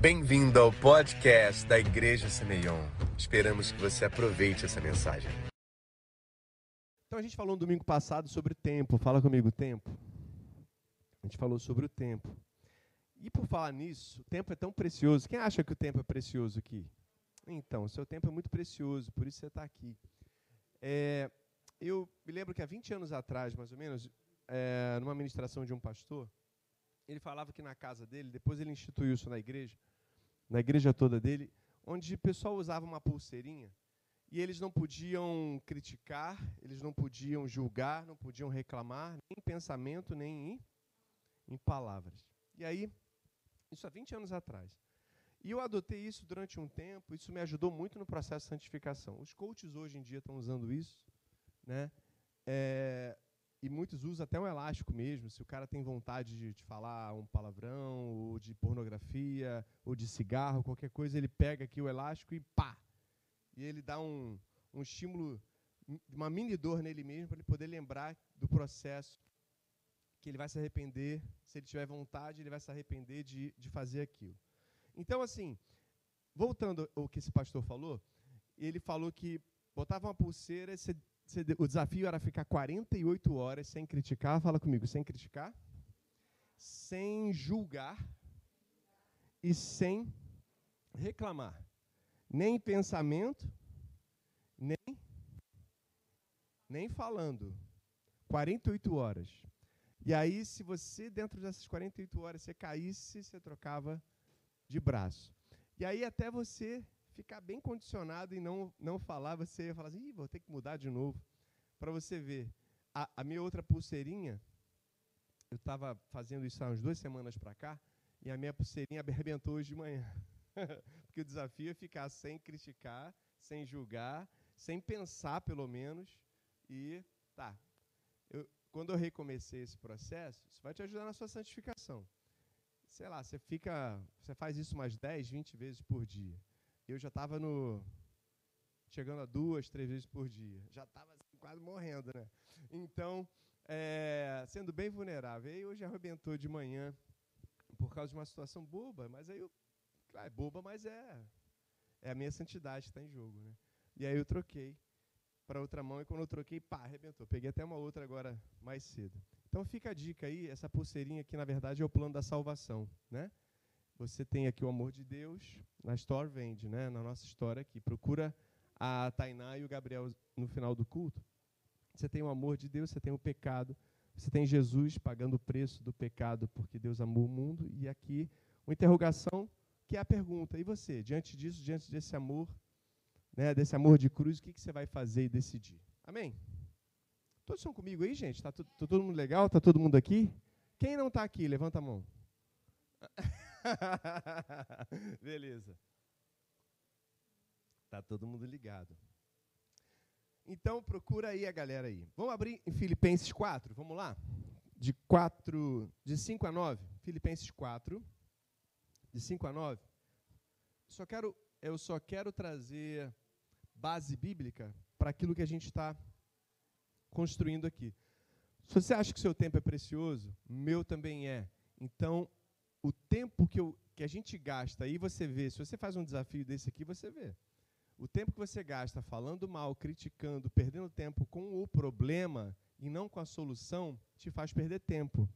Bem-vindo ao podcast da Igreja Semeion. Esperamos que você aproveite essa mensagem. Então a gente falou no domingo passado sobre tempo. Fala comigo, tempo. A gente falou sobre o tempo. E por falar nisso, o tempo é tão precioso. Quem acha que o tempo é precioso aqui? Então, o seu tempo é muito precioso, por isso você está aqui. É, eu me lembro que há 20 anos atrás, mais ou menos, é, numa ministração de um pastor, ele falava que na casa dele, depois ele instituiu isso na igreja, na igreja toda dele, onde o pessoal usava uma pulseirinha e eles não podiam criticar, eles não podiam julgar, não podiam reclamar, nem em pensamento, nem em, em palavras. E aí, isso há 20 anos atrás. E eu adotei isso durante um tempo, isso me ajudou muito no processo de santificação. Os coaches hoje em dia estão usando isso, né? É, e muitos usam até um elástico mesmo. Se o cara tem vontade de, de, falar um palavrão, ou de pornografia, ou de cigarro, qualquer coisa, ele pega aqui o elástico e pá! E ele dá um, um estímulo, uma mini dor nele mesmo, para ele poder lembrar do processo que ele vai se arrepender. Se ele tiver vontade, ele vai se arrepender de, de fazer aquilo. Então, assim, voltando ao que esse pastor falou, ele falou que botava uma pulseira, você o desafio era ficar 48 horas sem criticar, fala comigo, sem criticar, sem julgar e sem reclamar. Nem pensamento, nem, nem falando. 48 horas. E aí, se você, dentro dessas 48 horas, você caísse, você trocava de braço. E aí, até você ficar bem condicionado e não, não falar, você ia falar assim, vou ter que mudar de novo. Para você ver, a, a, minha outra pulseirinha, eu estava fazendo isso há umas duas semanas para cá, e a minha pulseirinha arrebentou hoje de manhã. Porque o desafio é ficar sem criticar, sem julgar, sem pensar, pelo menos, e tá. Eu, quando eu recomecei esse processo, isso vai te ajudar na sua santificação. Sei lá, você fica, você faz isso umas 10, 20 vezes por dia eu já estava no chegando a duas, três vezes por dia. Já estava assim, quase morrendo, né? Então, é, sendo bem vulnerável. E hoje arrebentou de manhã por causa de uma situação boba, mas aí eu, claro, é boba, mas é é a minha santidade que está em jogo, né? E aí eu troquei para outra mão e quando eu troquei, pá, arrebentou. Peguei até uma outra agora mais cedo. Então fica a dica aí, essa pulseirinha aqui na verdade é o plano da salvação, né? Você tem aqui o amor de Deus, na Store vende, né? na nossa história aqui. Procura a Tainá e o Gabriel no final do culto. Você tem o amor de Deus, você tem o pecado, você tem Jesus pagando o preço do pecado porque Deus amou o mundo. E aqui uma interrogação que é a pergunta: e você, diante disso, diante desse amor, né, desse amor de cruz, o que, que você vai fazer e decidir? Amém? Todos estão comigo aí, gente? Está tá todo mundo legal? Está todo mundo aqui? Quem não está aqui, levanta a mão. Beleza. Tá todo mundo ligado. Então procura aí a galera aí. Vamos abrir em Filipenses 4, vamos lá? De 4, de 5 a 9. Filipenses 4, de 5 a 9. Só quero, eu só quero trazer base bíblica para aquilo que a gente está construindo aqui. Se você acha que seu tempo é precioso, meu também é. Então, o tempo que, eu, que a gente gasta, aí você vê, se você faz um desafio desse aqui, você vê. O tempo que você gasta falando mal, criticando, perdendo tempo com o problema e não com a solução, te faz perder tempo.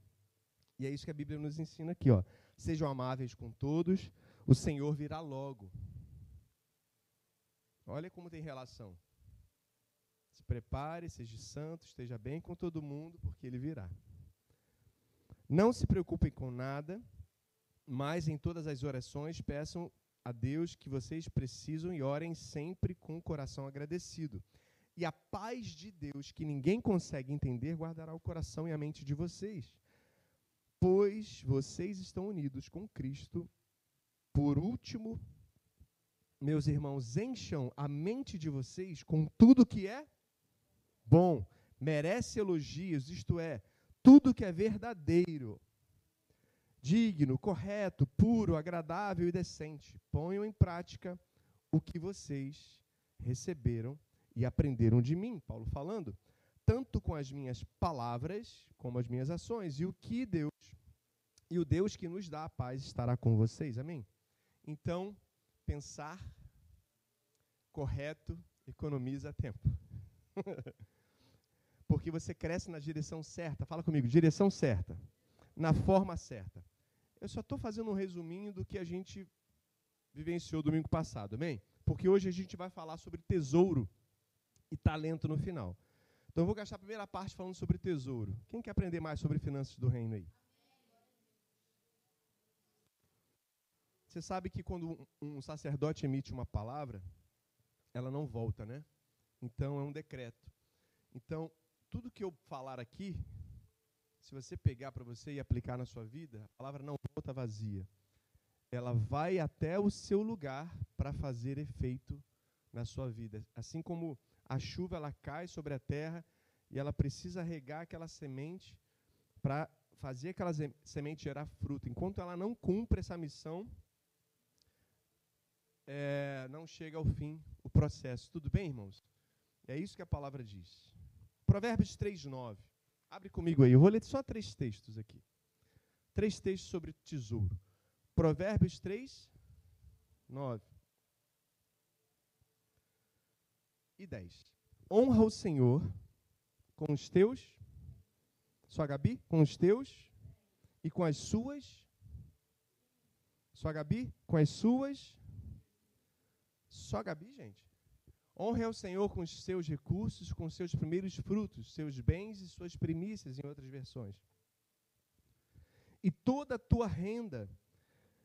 E é isso que a Bíblia nos ensina aqui, ó. Sejam amáveis com todos, o Senhor virá logo. Olha como tem relação. Se prepare, seja santo, esteja bem com todo mundo, porque ele virá. Não se preocupem com nada, mas em todas as orações peçam a Deus que vocês precisam e orem sempre com o coração agradecido. E a paz de Deus, que ninguém consegue entender, guardará o coração e a mente de vocês. Pois vocês estão unidos com Cristo. Por último, meus irmãos, encham a mente de vocês com tudo que é bom, merece elogios, isto é, tudo que é verdadeiro, digno, correto, puro, agradável e decente. Ponham em prática o que vocês receberam e aprenderam de mim, Paulo falando, tanto com as minhas palavras como as minhas ações, e o que Deus e o Deus que nos dá a paz estará com vocês. Amém. Então, pensar correto economiza tempo. Porque você cresce na direção certa. Fala comigo, direção certa. Na forma certa. Eu só estou fazendo um resuminho do que a gente vivenciou domingo passado, amém? Porque hoje a gente vai falar sobre tesouro e talento no final. Então eu vou gastar a primeira parte falando sobre tesouro. Quem quer aprender mais sobre finanças do reino aí? Você sabe que quando um sacerdote emite uma palavra, ela não volta, né? Então é um decreto. Então, tudo que eu falar aqui, se você pegar para você e aplicar na sua vida, a palavra não volta vazia. Ela vai até o seu lugar para fazer efeito na sua vida. Assim como a chuva ela cai sobre a terra e ela precisa regar aquela semente para fazer aquela semente gerar fruto. Enquanto ela não cumpre essa missão, é, não chega ao fim o processo. Tudo bem, irmãos? É isso que a palavra diz. Provérbios 3, 9. Abre comigo aí. Eu vou ler só três textos aqui. Três textos sobre tesouro. Provérbios 3, 9 e 10. Honra o Senhor com os teus, sua Gabi, com os teus e com as suas, sua Gabi, com as suas só Gabi, gente? Honre ao Senhor com os seus recursos, com seus primeiros frutos, seus bens e suas primícias, em outras versões. E toda a tua renda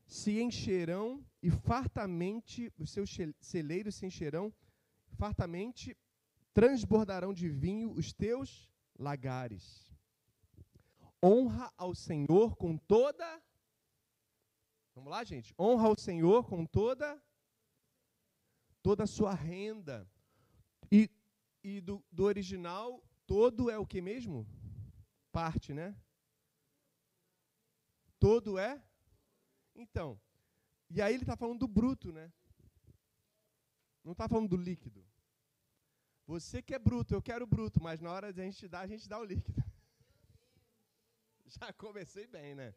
se encherão e fartamente, os seus celeiros se encherão, fartamente transbordarão de vinho os teus lagares. Honra ao Senhor com toda. Vamos lá, gente? Honra ao Senhor com toda toda a sua renda. E, e do, do original, todo é o que mesmo? Parte, né? Todo é? Então, e aí ele está falando do bruto, né? Não está falando do líquido. Você que é bruto, eu quero bruto, mas na hora de a gente dar, a gente dá o líquido. Já comecei bem, né?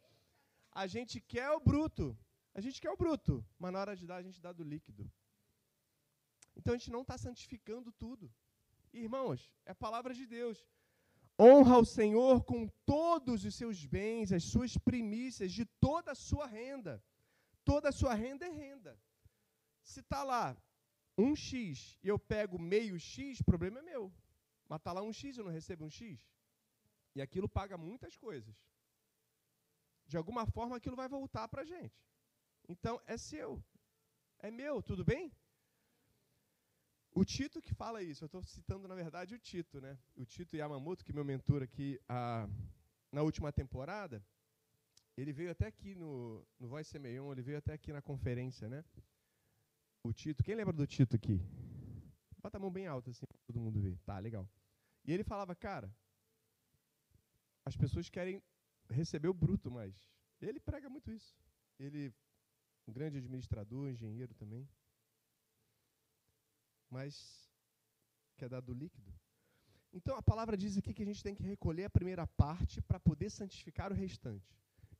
A gente quer o bruto, a gente quer o bruto, mas na hora de dar, a gente dá do líquido. Então a gente não está santificando tudo. Irmãos, é a palavra de Deus. Honra o Senhor com todos os seus bens, as suas primícias, de toda a sua renda. Toda a sua renda é renda. Se está lá um X e eu pego meio X, problema é meu. Mas está lá um X eu não recebo um X. E aquilo paga muitas coisas. De alguma forma aquilo vai voltar para a gente. Então é seu. É meu, tudo bem? O Tito que fala isso, eu estou citando, na verdade, o Tito, né? O Tito Yamamoto, que é meu mentor aqui a, na última temporada, ele veio até aqui no, no Voice Semeion, ele veio até aqui na conferência, né? O Tito, quem lembra do Tito aqui? Bota a mão bem alta, assim, para todo mundo ver. Tá, legal. E ele falava, cara, as pessoas querem receber o bruto, mas ele prega muito isso. Ele, um grande administrador, engenheiro também mas quer dar do líquido. Então a palavra diz aqui que a gente tem que recolher a primeira parte para poder santificar o restante.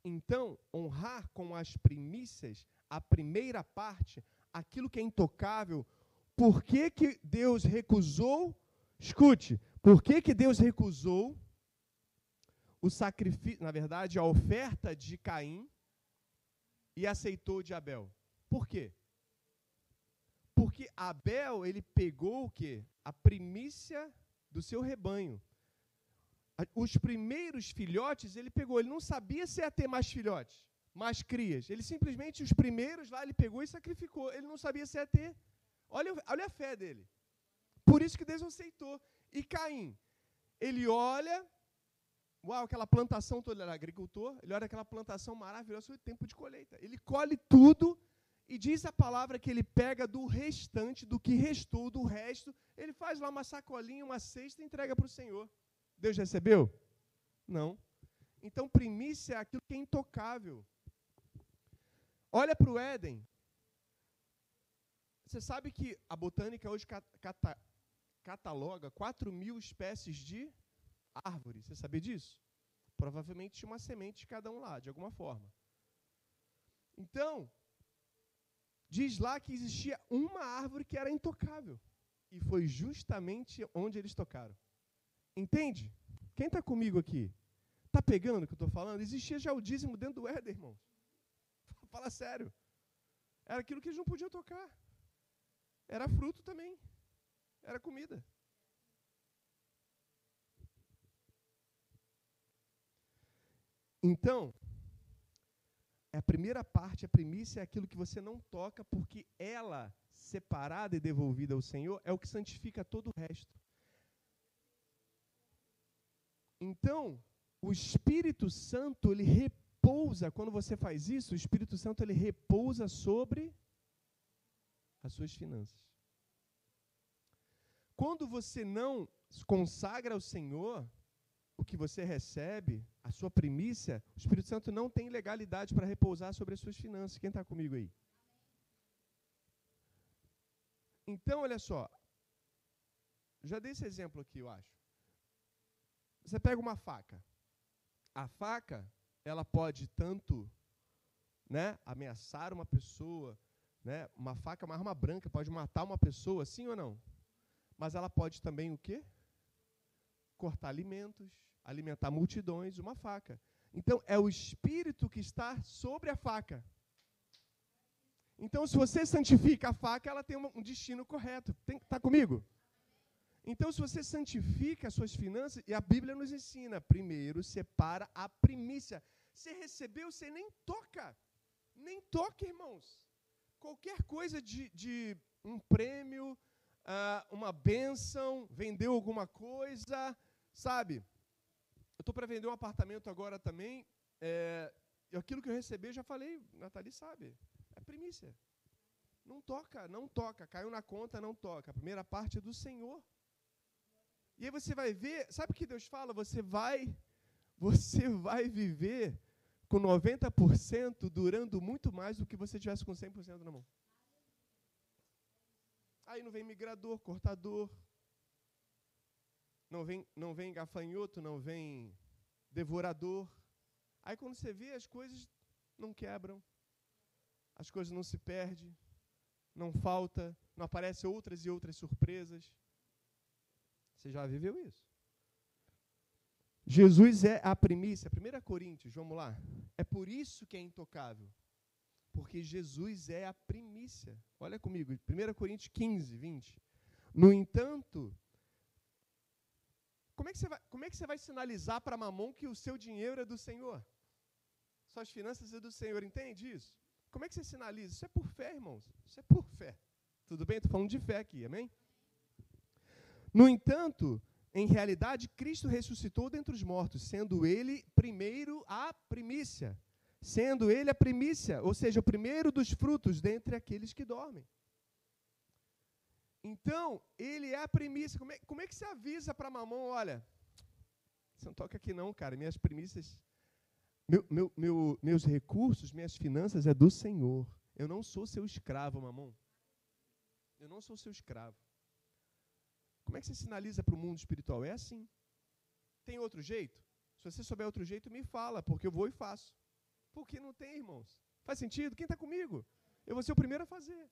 Então, honrar com as primícias a primeira parte, aquilo que é intocável. Por que, que Deus recusou? Escute, por que, que Deus recusou o sacrifício, na verdade, a oferta de Caim e aceitou de Abel? Por quê? Porque Abel, ele pegou o quê? A primícia do seu rebanho. Os primeiros filhotes, ele pegou. Ele não sabia se ia ter mais filhotes, mais crias. Ele simplesmente, os primeiros lá, ele pegou e sacrificou. Ele não sabia se ia ter. Olha, olha a fé dele. Por isso que Deus aceitou. E Caim, ele olha, uau, aquela plantação toda, ele era agricultor, ele olha aquela plantação maravilhosa, foi tempo de colheita. Ele colhe tudo e diz a palavra que ele pega do restante, do que restou, do resto, ele faz lá uma sacolinha, uma cesta e entrega para o Senhor. Deus recebeu? Não. Então, primícia é aquilo que é intocável. Olha para o Éden. Você sabe que a botânica hoje cata cataloga 4 mil espécies de árvores. Você sabia disso? Provavelmente tinha uma semente de cada um lá, de alguma forma. Então, diz lá que existia uma árvore que era intocável. E foi justamente onde eles tocaram. Entende? Quem está comigo aqui? Está pegando o que eu estou falando? Existia já o dízimo dentro do Éden, irmãos. Fala sério. Era aquilo que eles não podiam tocar. Era fruto também. Era comida. Então, a primeira parte, a primícia é aquilo que você não toca, porque ela, separada e devolvida ao Senhor, é o que santifica todo o resto. Então, o Espírito Santo, ele repousa, quando você faz isso, o Espírito Santo, ele repousa sobre as suas finanças. Quando você não consagra ao Senhor, o que você recebe, a sua primícia, o Espírito Santo não tem legalidade para repousar sobre as suas finanças. Quem está comigo aí? Então, olha só. Já dei esse exemplo aqui, eu acho. Você pega uma faca. A faca, ela pode tanto né, ameaçar uma pessoa, né, uma faca, uma arma branca, pode matar uma pessoa, sim ou não? Mas ela pode também o quê? Cortar alimentos, alimentar multidões, uma faca. Então, é o espírito que está sobre a faca. Então, se você santifica a faca, ela tem um destino correto. Está comigo? Então, se você santifica as suas finanças, e a Bíblia nos ensina, primeiro separa a primícia. Você recebeu, você nem toca. Nem toca, irmãos. Qualquer coisa de, de um prêmio, uh, uma bênção, vendeu alguma coisa, sabe? Eu estou para vender um apartamento agora também. É, aquilo que eu recebi, eu já falei, Nathalie sabe. É primícia. Não toca, não toca. Caiu na conta, não toca. A primeira parte é do Senhor. E aí você vai ver, sabe o que Deus fala? Você vai, você vai viver com 90% durando muito mais do que você tivesse com 100% na mão. Aí não vem migrador, cortador, não vem, não vem gafanhoto, não vem devorador. Aí quando você vê, as coisas não quebram, as coisas não se perdem, não falta, não aparecem outras e outras surpresas. Você já viveu isso? Jesus é a primícia. 1 Coríntios, vamos lá. É por isso que é intocável. Porque Jesus é a primícia. Olha comigo, 1 Coríntios 15, 20. No entanto, como é que você vai, como é que você vai sinalizar para Mamon que o seu dinheiro é do Senhor? Suas finanças é do Senhor, entende isso? Como é que você sinaliza? Isso é por fé, irmãos. Isso é por fé. Tudo bem? Estou falando de fé aqui, amém? No entanto, em realidade, Cristo ressuscitou dentre os mortos, sendo ele primeiro a primícia. Sendo ele a primícia, ou seja, o primeiro dos frutos dentre aqueles que dormem. Então, ele é a primícia. Como é, como é que você avisa para mamão, olha, você não toca aqui não, cara, minhas primícias, meu, meu, meu, meus recursos, minhas finanças é do Senhor. Eu não sou seu escravo, mamão. Eu não sou seu escravo. Como é que você sinaliza para o mundo espiritual? É assim. Tem outro jeito? Se você souber outro jeito, me fala, porque eu vou e faço. Porque não tem, irmãos. Faz sentido? Quem está comigo? Eu vou ser o primeiro a fazer.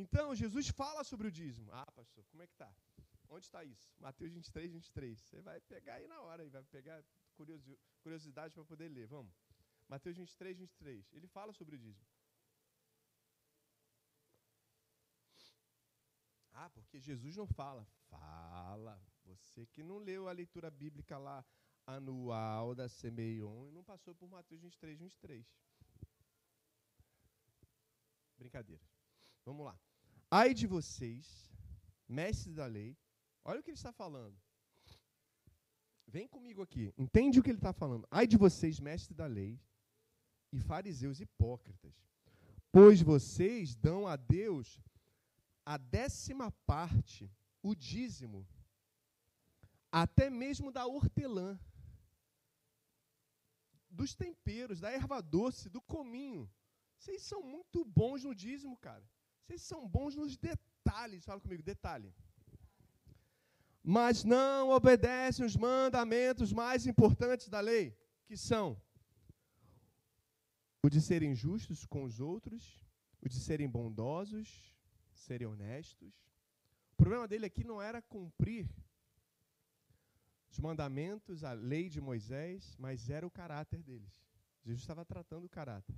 Então, Jesus fala sobre o dízimo. Ah, pastor, como é que está? Onde está isso? Mateus 23, 23. Você vai pegar aí na hora, aí, vai pegar curiosidade para poder ler. Vamos. Mateus 23, 23. Ele fala sobre o dízimo. Ah, porque Jesus não fala. Fala. Você que não leu a leitura bíblica lá anual da Semeion e não passou por Mateus 23, 23. Brincadeira. Vamos lá. Ai de vocês, mestres da lei. Olha o que ele está falando. Vem comigo aqui. Entende o que ele está falando. Ai de vocês, mestres da lei e fariseus hipócritas. Pois vocês dão a Deus a décima parte, o dízimo, até mesmo da hortelã, dos temperos, da erva doce, do cominho. Vocês são muito bons no dízimo, cara. Vocês são bons nos detalhes. Fala comigo, detalhe. Mas não obedecem os mandamentos mais importantes da lei, que são o de serem justos com os outros, o de serem bondosos, serem honestos. O problema dele aqui não era cumprir os mandamentos, a lei de Moisés, mas era o caráter deles. Jesus estava tratando o caráter.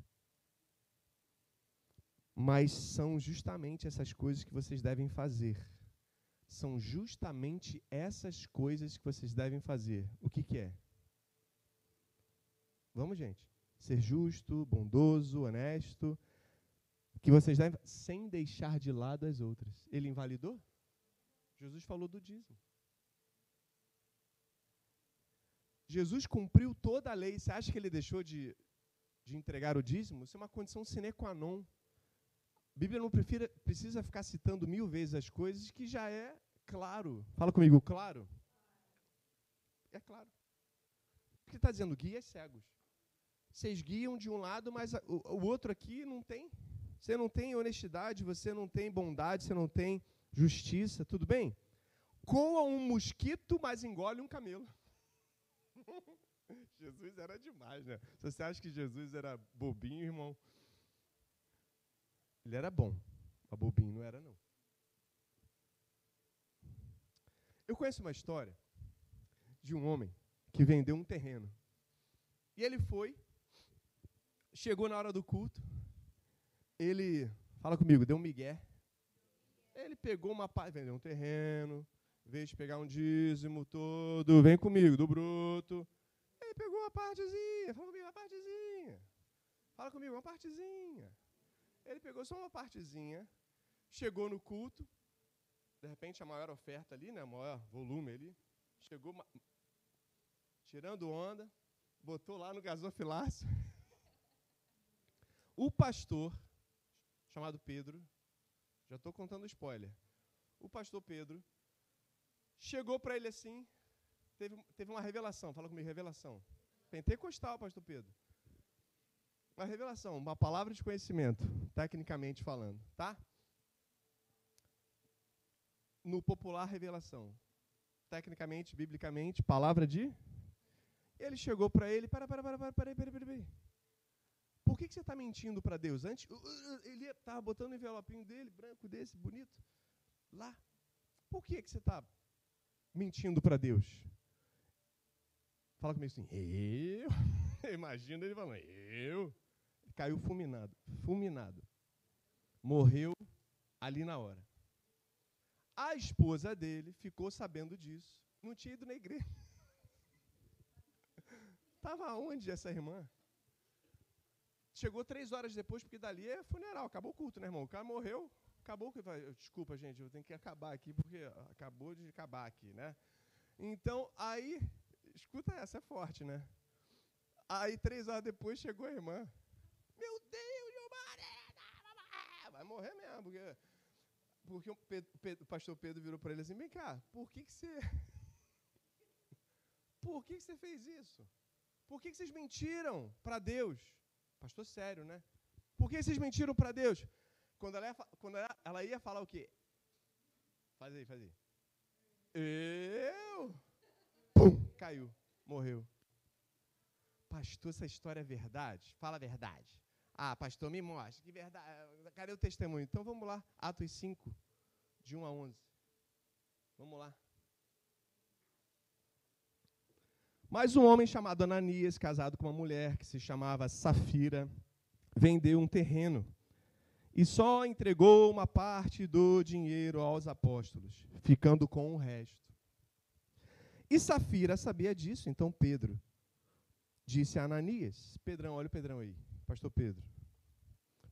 Mas são justamente essas coisas que vocês devem fazer. São justamente essas coisas que vocês devem fazer. O que, que é? Vamos, gente. Ser justo, bondoso, honesto. Que vocês devem, sem deixar de lado as outras. Ele invalidou? Jesus falou do dízimo. Jesus cumpriu toda a lei. Você acha que ele deixou de, de entregar o dízimo? Isso é uma condição sine qua non. Bíblia não prefira, precisa ficar citando mil vezes as coisas que já é claro. Fala comigo, claro? É claro. Porque está dizendo guias cegos. Vocês guiam de um lado, mas a, o, o outro aqui não tem. Você não tem honestidade, você não tem bondade, você não tem justiça, tudo bem? Coa um mosquito, mas engole um camelo. Jesus era demais, né? Se você acha que Jesus era bobinho, irmão, ele era bom, mas bobinho não era, não. Eu conheço uma história de um homem que vendeu um terreno. E ele foi, chegou na hora do culto, ele, fala comigo, deu um migué. Ele pegou uma parte, vendeu um terreno, veio de pegar um dízimo todo, vem comigo, do bruto. Ele pegou uma partezinha, fala comigo, uma partezinha. Fala comigo, uma partezinha. Ele pegou só uma partezinha, chegou no culto, de repente a maior oferta ali, né, maior volume ali, chegou tirando onda, botou lá no gasofilácio. O pastor, chamado Pedro, já estou contando spoiler. O pastor Pedro chegou para ele assim, teve, teve uma revelação, fala comigo, revelação. Pentecostal, pastor Pedro. Uma revelação, uma palavra de conhecimento, tecnicamente falando, tá? No popular, revelação. Tecnicamente, biblicamente, palavra de. Ele chegou para ele, para, para, para, para, para, para, para, para. Por que, que você está mentindo para Deus? Antes, uh, uh, ele estava botando o envelopinho dele, branco desse, bonito, lá. Por que, que você está mentindo para Deus? Fala comigo assim, eu? Imagina ele falando, eu? Caiu fulminado, fulminado. Morreu ali na hora. A esposa dele ficou sabendo disso. Não tinha ido na igreja. Estava onde essa irmã? Chegou três horas depois, porque dali é funeral, acabou o culto, né, irmão? O cara morreu, acabou. Desculpa, gente, eu tenho que acabar aqui, porque acabou de acabar aqui, né? Então, aí, escuta essa, é forte, né? Aí, três horas depois, chegou a irmã. Meu Deus, Gilmar! Vai morrer mesmo, porque, porque o, Pedro, o pastor Pedro virou para ele assim: vem cá, por que, que você. Por que, que você fez isso? Por que, que vocês mentiram para Deus? Pastor sério, né? Por que vocês mentiram para Deus? Quando, ela ia, quando ela, ela ia falar o quê? Faz aí, faz aí. Eu? Pum, caiu, morreu. Pastor, essa história é verdade? Fala a verdade. Ah, pastor, me mostra. Que verdade. Cadê o testemunho? Então vamos lá. Atos 5, de 1 a 11. Vamos lá. Mas um homem chamado Ananias, casado com uma mulher que se chamava Safira, vendeu um terreno e só entregou uma parte do dinheiro aos apóstolos, ficando com o resto. E Safira sabia disso, então Pedro disse a Ananias: Pedrão, olha o Pedrão aí, Pastor Pedro.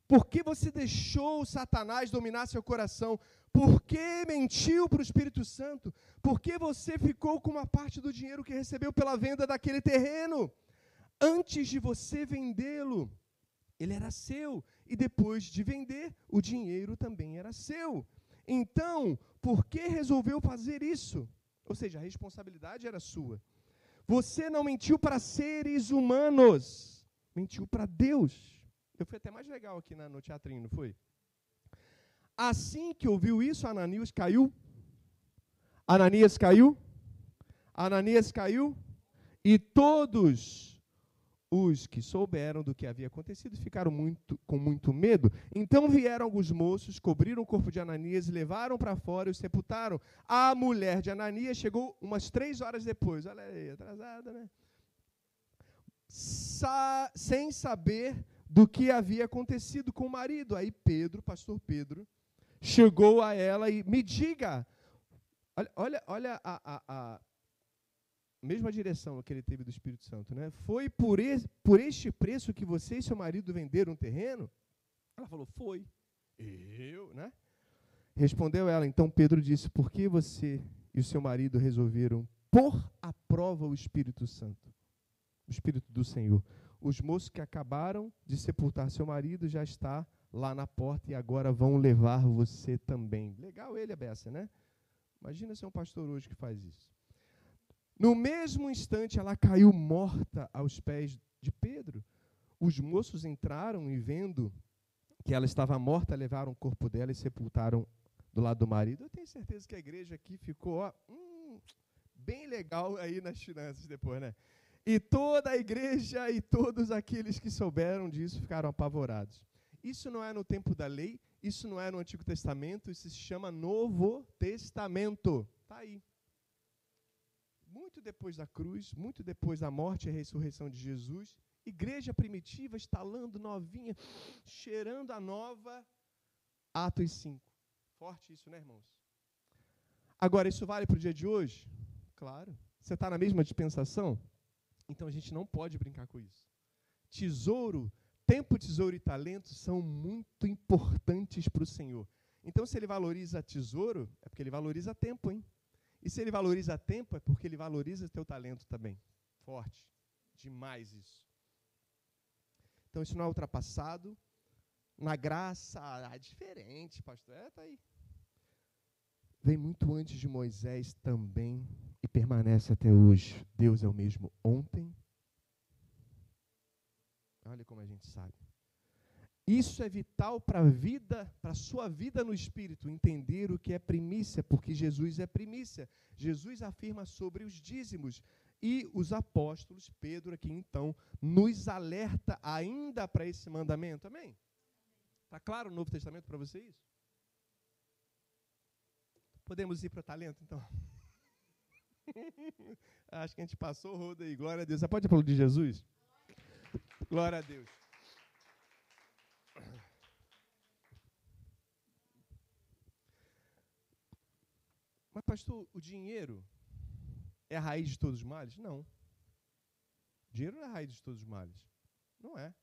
Por que você deixou Satanás dominar seu coração? Por que mentiu para o Espírito Santo? Por que você ficou com uma parte do dinheiro que recebeu pela venda daquele terreno? Antes de você vendê-lo, ele era seu. E depois de vender, o dinheiro também era seu. Então, por que resolveu fazer isso? Ou seja, a responsabilidade era sua. Você não mentiu para seres humanos, mentiu para Deus. Eu fui até mais legal aqui na, no teatrinho, não foi? Assim que ouviu isso, Ananias caiu. Ananias caiu. Ananias caiu. E todos Os que souberam do que havia acontecido ficaram muito, com muito medo. Então vieram alguns moços, cobriram o corpo de Ananias levaram para fora e o sepultaram. A mulher de Ananias chegou umas três horas depois. Olha aí, atrasada, né? Sa sem saber do que havia acontecido com o marido. Aí Pedro, pastor Pedro, chegou a ela e me diga. Olha, olha, olha a, a, a mesma direção que ele teve do Espírito Santo, né? Foi por, esse, por este preço que você e seu marido venderam um terreno? Ela falou, foi. Eu, né? Respondeu ela, então Pedro disse, por que você e o seu marido resolveram pôr à prova o Espírito Santo? O Espírito do Senhor. Os moços que acabaram de sepultar seu marido já está lá na porta e agora vão levar você também. Legal ele, a beça, né? Imagina ser um pastor hoje que faz isso. No mesmo instante, ela caiu morta aos pés de Pedro. Os moços entraram e, vendo que ela estava morta, levaram o corpo dela e sepultaram do lado do marido. Eu tenho certeza que a igreja aqui ficou ó, hum, bem legal aí nas finanças depois, né? E toda a igreja e todos aqueles que souberam disso ficaram apavorados. Isso não é no tempo da lei, isso não é no Antigo Testamento, isso se chama Novo Testamento. Está aí muito depois da cruz, muito depois da morte e ressurreição de Jesus, igreja primitiva, estalando novinha, cheirando a nova, Atos 5. Forte isso, né, irmãos? Agora, isso vale para o dia de hoje? Claro. Você está na mesma dispensação? Então a gente não pode brincar com isso. Tesouro, tempo, tesouro e talento são muito importantes para o Senhor. Então, se ele valoriza tesouro, é porque ele valoriza tempo, hein? E se ele valoriza tempo, é porque ele valoriza teu talento também. Forte. Demais isso. Então isso não é ultrapassado. Na graça, é diferente, pastor. É, tá aí. Vem muito antes de Moisés também e permanece até hoje. Deus é o mesmo ontem. Olha como a gente sabe. Isso é vital para a vida, para a sua vida no espírito, entender o que é primícia, porque Jesus é primícia. Jesus afirma sobre os dízimos e os apóstolos, Pedro aqui então, nos alerta ainda para esse mandamento. Amém? Está claro o Novo Testamento para você isso? Podemos ir para o talento então? Acho que a gente passou o rodo aí. Glória a Deus. Você pode aplaudir Jesus? Glória a Deus. Mas, pastor, o dinheiro é a raiz de todos os males? Não. O dinheiro não é a raiz de todos os males. Não é.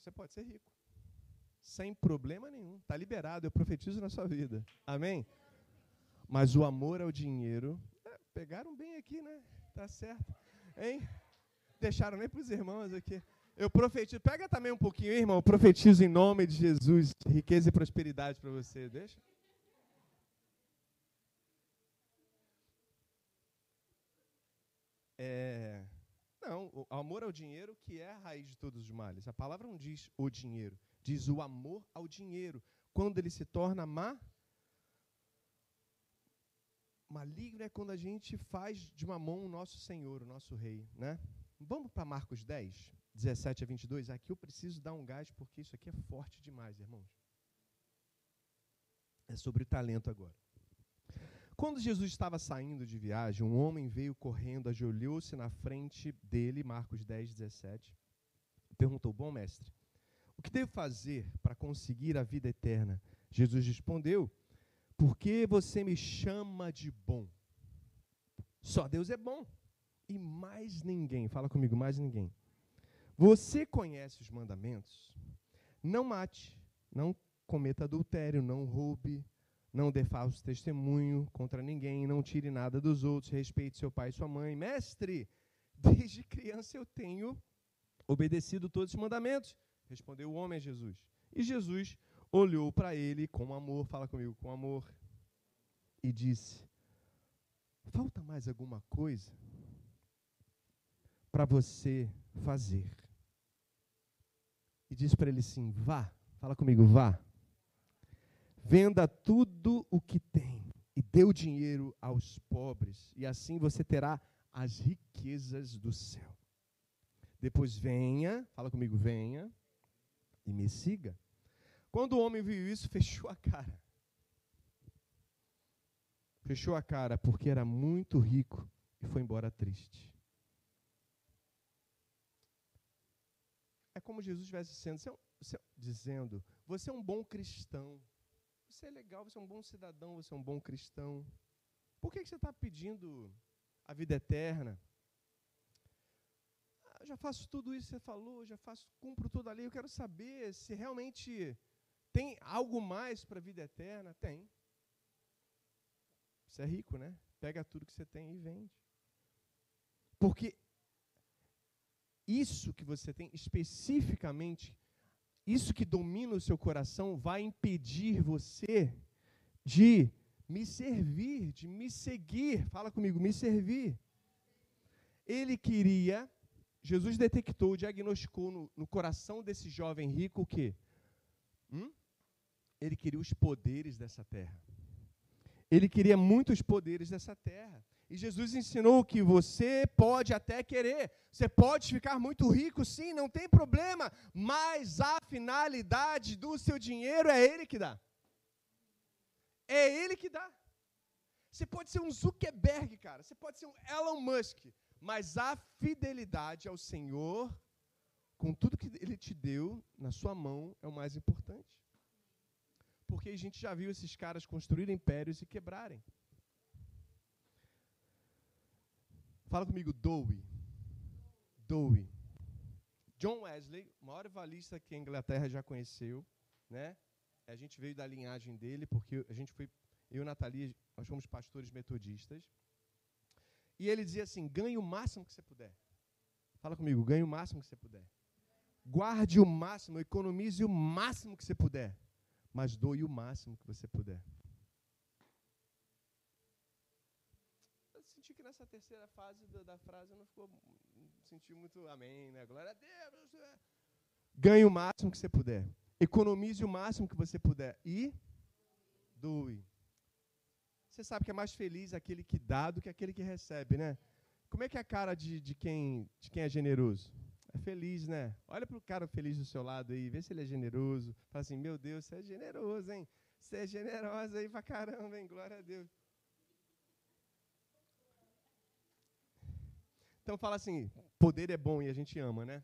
Você pode ser rico. Sem problema nenhum. Está liberado. Eu profetizo na sua vida. Amém? Mas o amor ao dinheiro. É, pegaram bem aqui, né? Tá certo. Hein? Deixaram nem para os irmãos aqui. Eu profetizo. Pega também um pouquinho, irmão. Eu profetizo em nome de Jesus. Riqueza e prosperidade para você. Deixa. É, não, o amor ao dinheiro que é a raiz de todos os males. A palavra não diz o dinheiro, diz o amor ao dinheiro. Quando ele se torna má, maligno é quando a gente faz de uma mão o nosso Senhor, o nosso Rei. Né? Vamos para Marcos 10, 17 a 22. Aqui eu preciso dar um gás, porque isso aqui é forte demais, irmãos. É sobre o talento agora. Quando Jesus estava saindo de viagem, um homem veio correndo, ajoelhou-se na frente dele, Marcos 10, 17, perguntou: Bom mestre, o que devo fazer para conseguir a vida eterna? Jesus respondeu: Por que você me chama de bom? Só Deus é bom. E mais ninguém, fala comigo, mais ninguém. Você conhece os mandamentos? Não mate, não cometa adultério, não roube, não dê falso testemunho contra ninguém, não tire nada dos outros, respeite seu pai e sua mãe. Mestre, desde criança eu tenho obedecido todos os mandamentos. Respondeu o homem a Jesus. E Jesus olhou para ele com amor, fala comigo, com amor, e disse: Falta mais alguma coisa para você fazer? E disse para ele assim: Vá, fala comigo, vá Venda tudo o que tem e dê o dinheiro aos pobres, e assim você terá as riquezas do céu. Depois venha, fala comigo, venha e me siga. Quando o homem viu isso, fechou a cara. Fechou a cara porque era muito rico e foi embora triste. É como Jesus estivesse você é um, você, dizendo: Você é um bom cristão. Você é legal, você é um bom cidadão, você é um bom cristão. Por que, que você está pedindo a vida eterna? Ah, já faço tudo isso que você falou, já faço, cumpro toda a lei. Eu quero saber se realmente tem algo mais para a vida eterna. Tem. Você é rico, né? Pega tudo que você tem e vende. Porque isso que você tem especificamente, isso que domina o seu coração, vai impedir você de me servir, de me seguir. Fala comigo, me servir. Ele queria, Jesus detectou, diagnosticou no, no coração desse jovem rico o quê? Hum? Ele queria os poderes dessa terra. Ele queria muitos poderes dessa terra. E Jesus ensinou que você pode até querer, você pode ficar muito rico, sim, não tem problema, mas a finalidade do seu dinheiro é Ele que dá. É Ele que dá. Você pode ser um Zuckerberg, cara, você pode ser um Elon Musk, mas a fidelidade ao Senhor, com tudo que Ele te deu na sua mão, é o mais importante. Porque a gente já viu esses caras construírem impérios e quebrarem. Fala comigo, Dowie. Dowie. John Wesley, maior evangelista que a Inglaterra já conheceu, né? A gente veio da linhagem dele, porque a gente foi, eu e Natalia, nós fomos pastores metodistas. E ele dizia assim: ganhe o máximo que você puder. Fala comigo, ganhe o máximo que você puder. Guarde o máximo, economize o máximo que você puder, mas doe o máximo que você puder. senti que nessa terceira fase da, da frase não ficou. Senti muito amém, né? Glória a Deus. Ganhe o máximo que você puder. Economize o máximo que você puder. E doe. Você sabe que é mais feliz aquele que dá do que aquele que recebe, né? Como é que é a cara de, de, quem, de quem é generoso? Feliz, né? Olha para o cara feliz do seu lado aí, vê se ele é generoso. Fala assim, meu Deus, você é generoso, hein? Você é generosa aí pra caramba, hein? Glória a Deus. Então fala assim, poder é bom e a gente ama, né?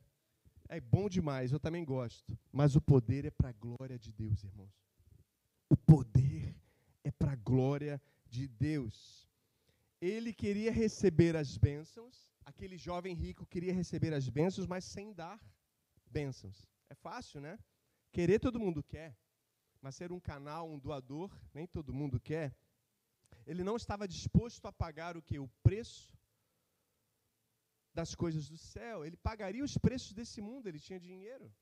É bom demais, eu também gosto. Mas o poder é para a glória de Deus, irmãos. O poder é para a glória de Deus. Ele queria receber as bênçãos, aquele jovem rico queria receber as bênçãos, mas sem dar bênçãos. É fácil, né? Querer todo mundo quer, mas ser um canal, um doador, nem todo mundo quer. Ele não estava disposto a pagar o que? O preço das coisas do céu, ele pagaria os preços desse mundo, ele tinha dinheiro.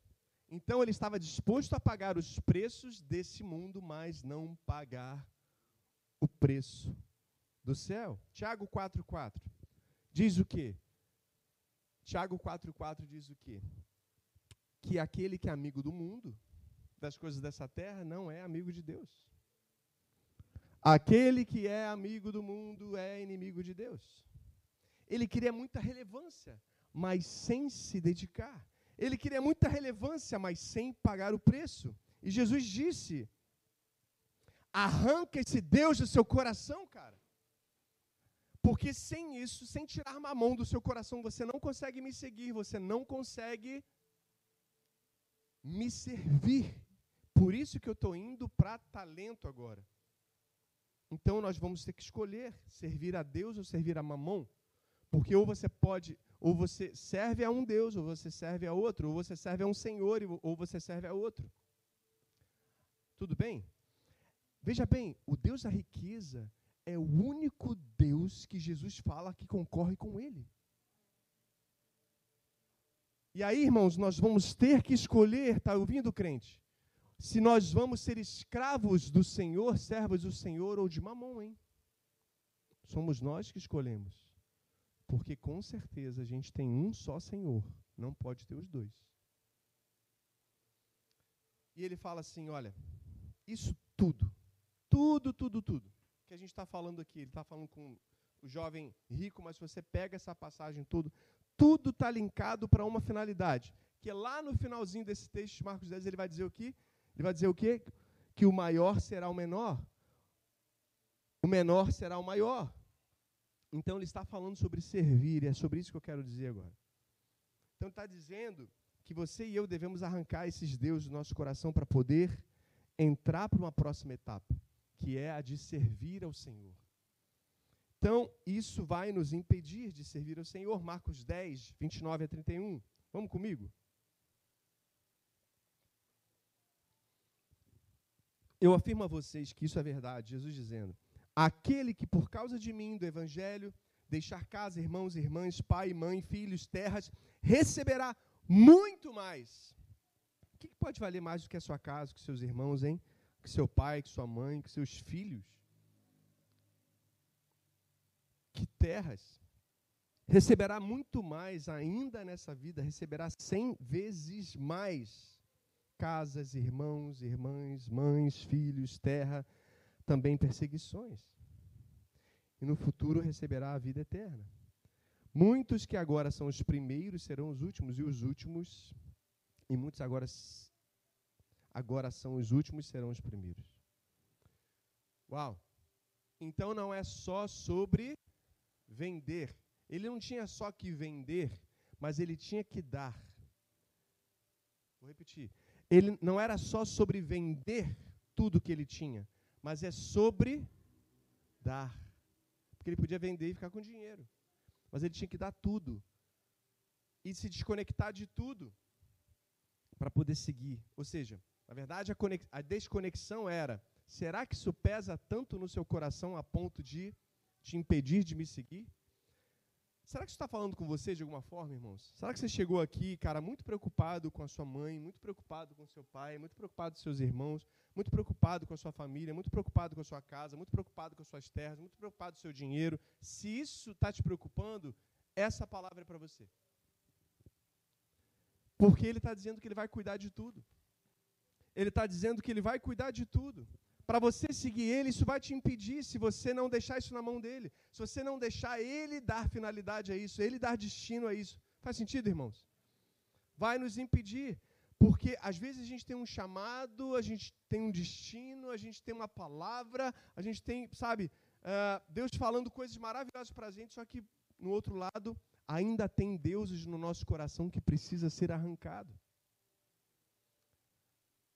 Então ele estava disposto a pagar os preços desse mundo, mas não pagar o preço do céu. Tiago 4,4 diz o quê? Tiago 4,4 diz o quê? Que aquele que é amigo do mundo, das coisas dessa terra, não é amigo de Deus. Aquele que é amigo do mundo é inimigo de Deus. Ele queria muita relevância, mas sem se dedicar. Ele queria muita relevância, mas sem pagar o preço. E Jesus disse: arranca esse Deus do seu coração, cara. Porque sem isso, sem tirar uma mão do seu coração, você não consegue me seguir, você não consegue me servir. Por isso que eu estou indo para talento agora. Então nós vamos ter que escolher servir a Deus ou servir a mamão. Porque ou você pode, ou você serve a um Deus, ou você serve a outro, ou você serve a um Senhor, ou você serve a outro. Tudo bem? Veja bem, o Deus da riqueza é o único Deus que Jesus fala que concorre com ele. E aí, irmãos, nós vamos ter que escolher, está ouvindo, crente? Se nós vamos ser escravos do Senhor, servos do Senhor ou de mamão, hein? Somos nós que escolhemos. Porque com certeza a gente tem um só Senhor, não pode ter os dois. E ele fala assim: olha, isso tudo, tudo, tudo, tudo, que a gente está falando aqui, ele está falando com o jovem rico, mas se você pega essa passagem tudo, tudo está linkado para uma finalidade. Que lá no finalzinho desse texto de Marcos 10, ele vai dizer o quê? Ele vai dizer o quê? Que o maior será o menor. O menor será o maior. Então ele está falando sobre servir, e é sobre isso que eu quero dizer agora. Então está dizendo que você e eu devemos arrancar esses deuses do nosso coração para poder entrar para uma próxima etapa, que é a de servir ao Senhor. Então, isso vai nos impedir de servir ao Senhor. Marcos 10, 29 a 31. Vamos comigo? Eu afirmo a vocês que isso é verdade, Jesus dizendo: Aquele que por causa de mim, do Evangelho, deixar casa, irmãos, irmãs, pai, mãe, filhos, terras, receberá muito mais. O que pode valer mais do que a sua casa, que seus irmãos, hein? Que seu pai, que sua mãe, que seus filhos? Que terras? Receberá muito mais ainda nessa vida, receberá cem vezes mais casas, irmãos, irmãs, mães, filhos, terra, também perseguições. E no futuro receberá a vida eterna. Muitos que agora são os primeiros serão os últimos, e os últimos, e muitos agora, agora são os últimos serão os primeiros. Uau! Então não é só sobre vender. Ele não tinha só que vender, mas ele tinha que dar. Vou repetir. Ele não era só sobre vender tudo que ele tinha, mas é sobre dar. Porque ele podia vender e ficar com dinheiro. Mas ele tinha que dar tudo. E se desconectar de tudo para poder seguir. Ou seja, na verdade, a, a desconexão era: será que isso pesa tanto no seu coração a ponto de te impedir de me seguir? Será que isso está falando com você de alguma forma, irmãos? Será que você chegou aqui, cara, muito preocupado com a sua mãe, muito preocupado com seu pai, muito preocupado com seus irmãos, muito preocupado com a sua família, muito preocupado com a sua casa, muito preocupado com as suas terras, muito preocupado com o seu dinheiro? Se isso está te preocupando, essa palavra é para você. Porque ele está dizendo que ele vai cuidar de tudo. Ele está dizendo que ele vai cuidar de tudo. Para você seguir ele, isso vai te impedir se você não deixar isso na mão dele. Se você não deixar ele dar finalidade a isso, ele dar destino a isso. Faz sentido, irmãos? Vai nos impedir. Porque às vezes a gente tem um chamado, a gente tem um destino, a gente tem uma palavra, a gente tem, sabe, uh, Deus falando coisas maravilhosas para a gente, só que no outro lado ainda tem deuses no nosso coração que precisa ser arrancado.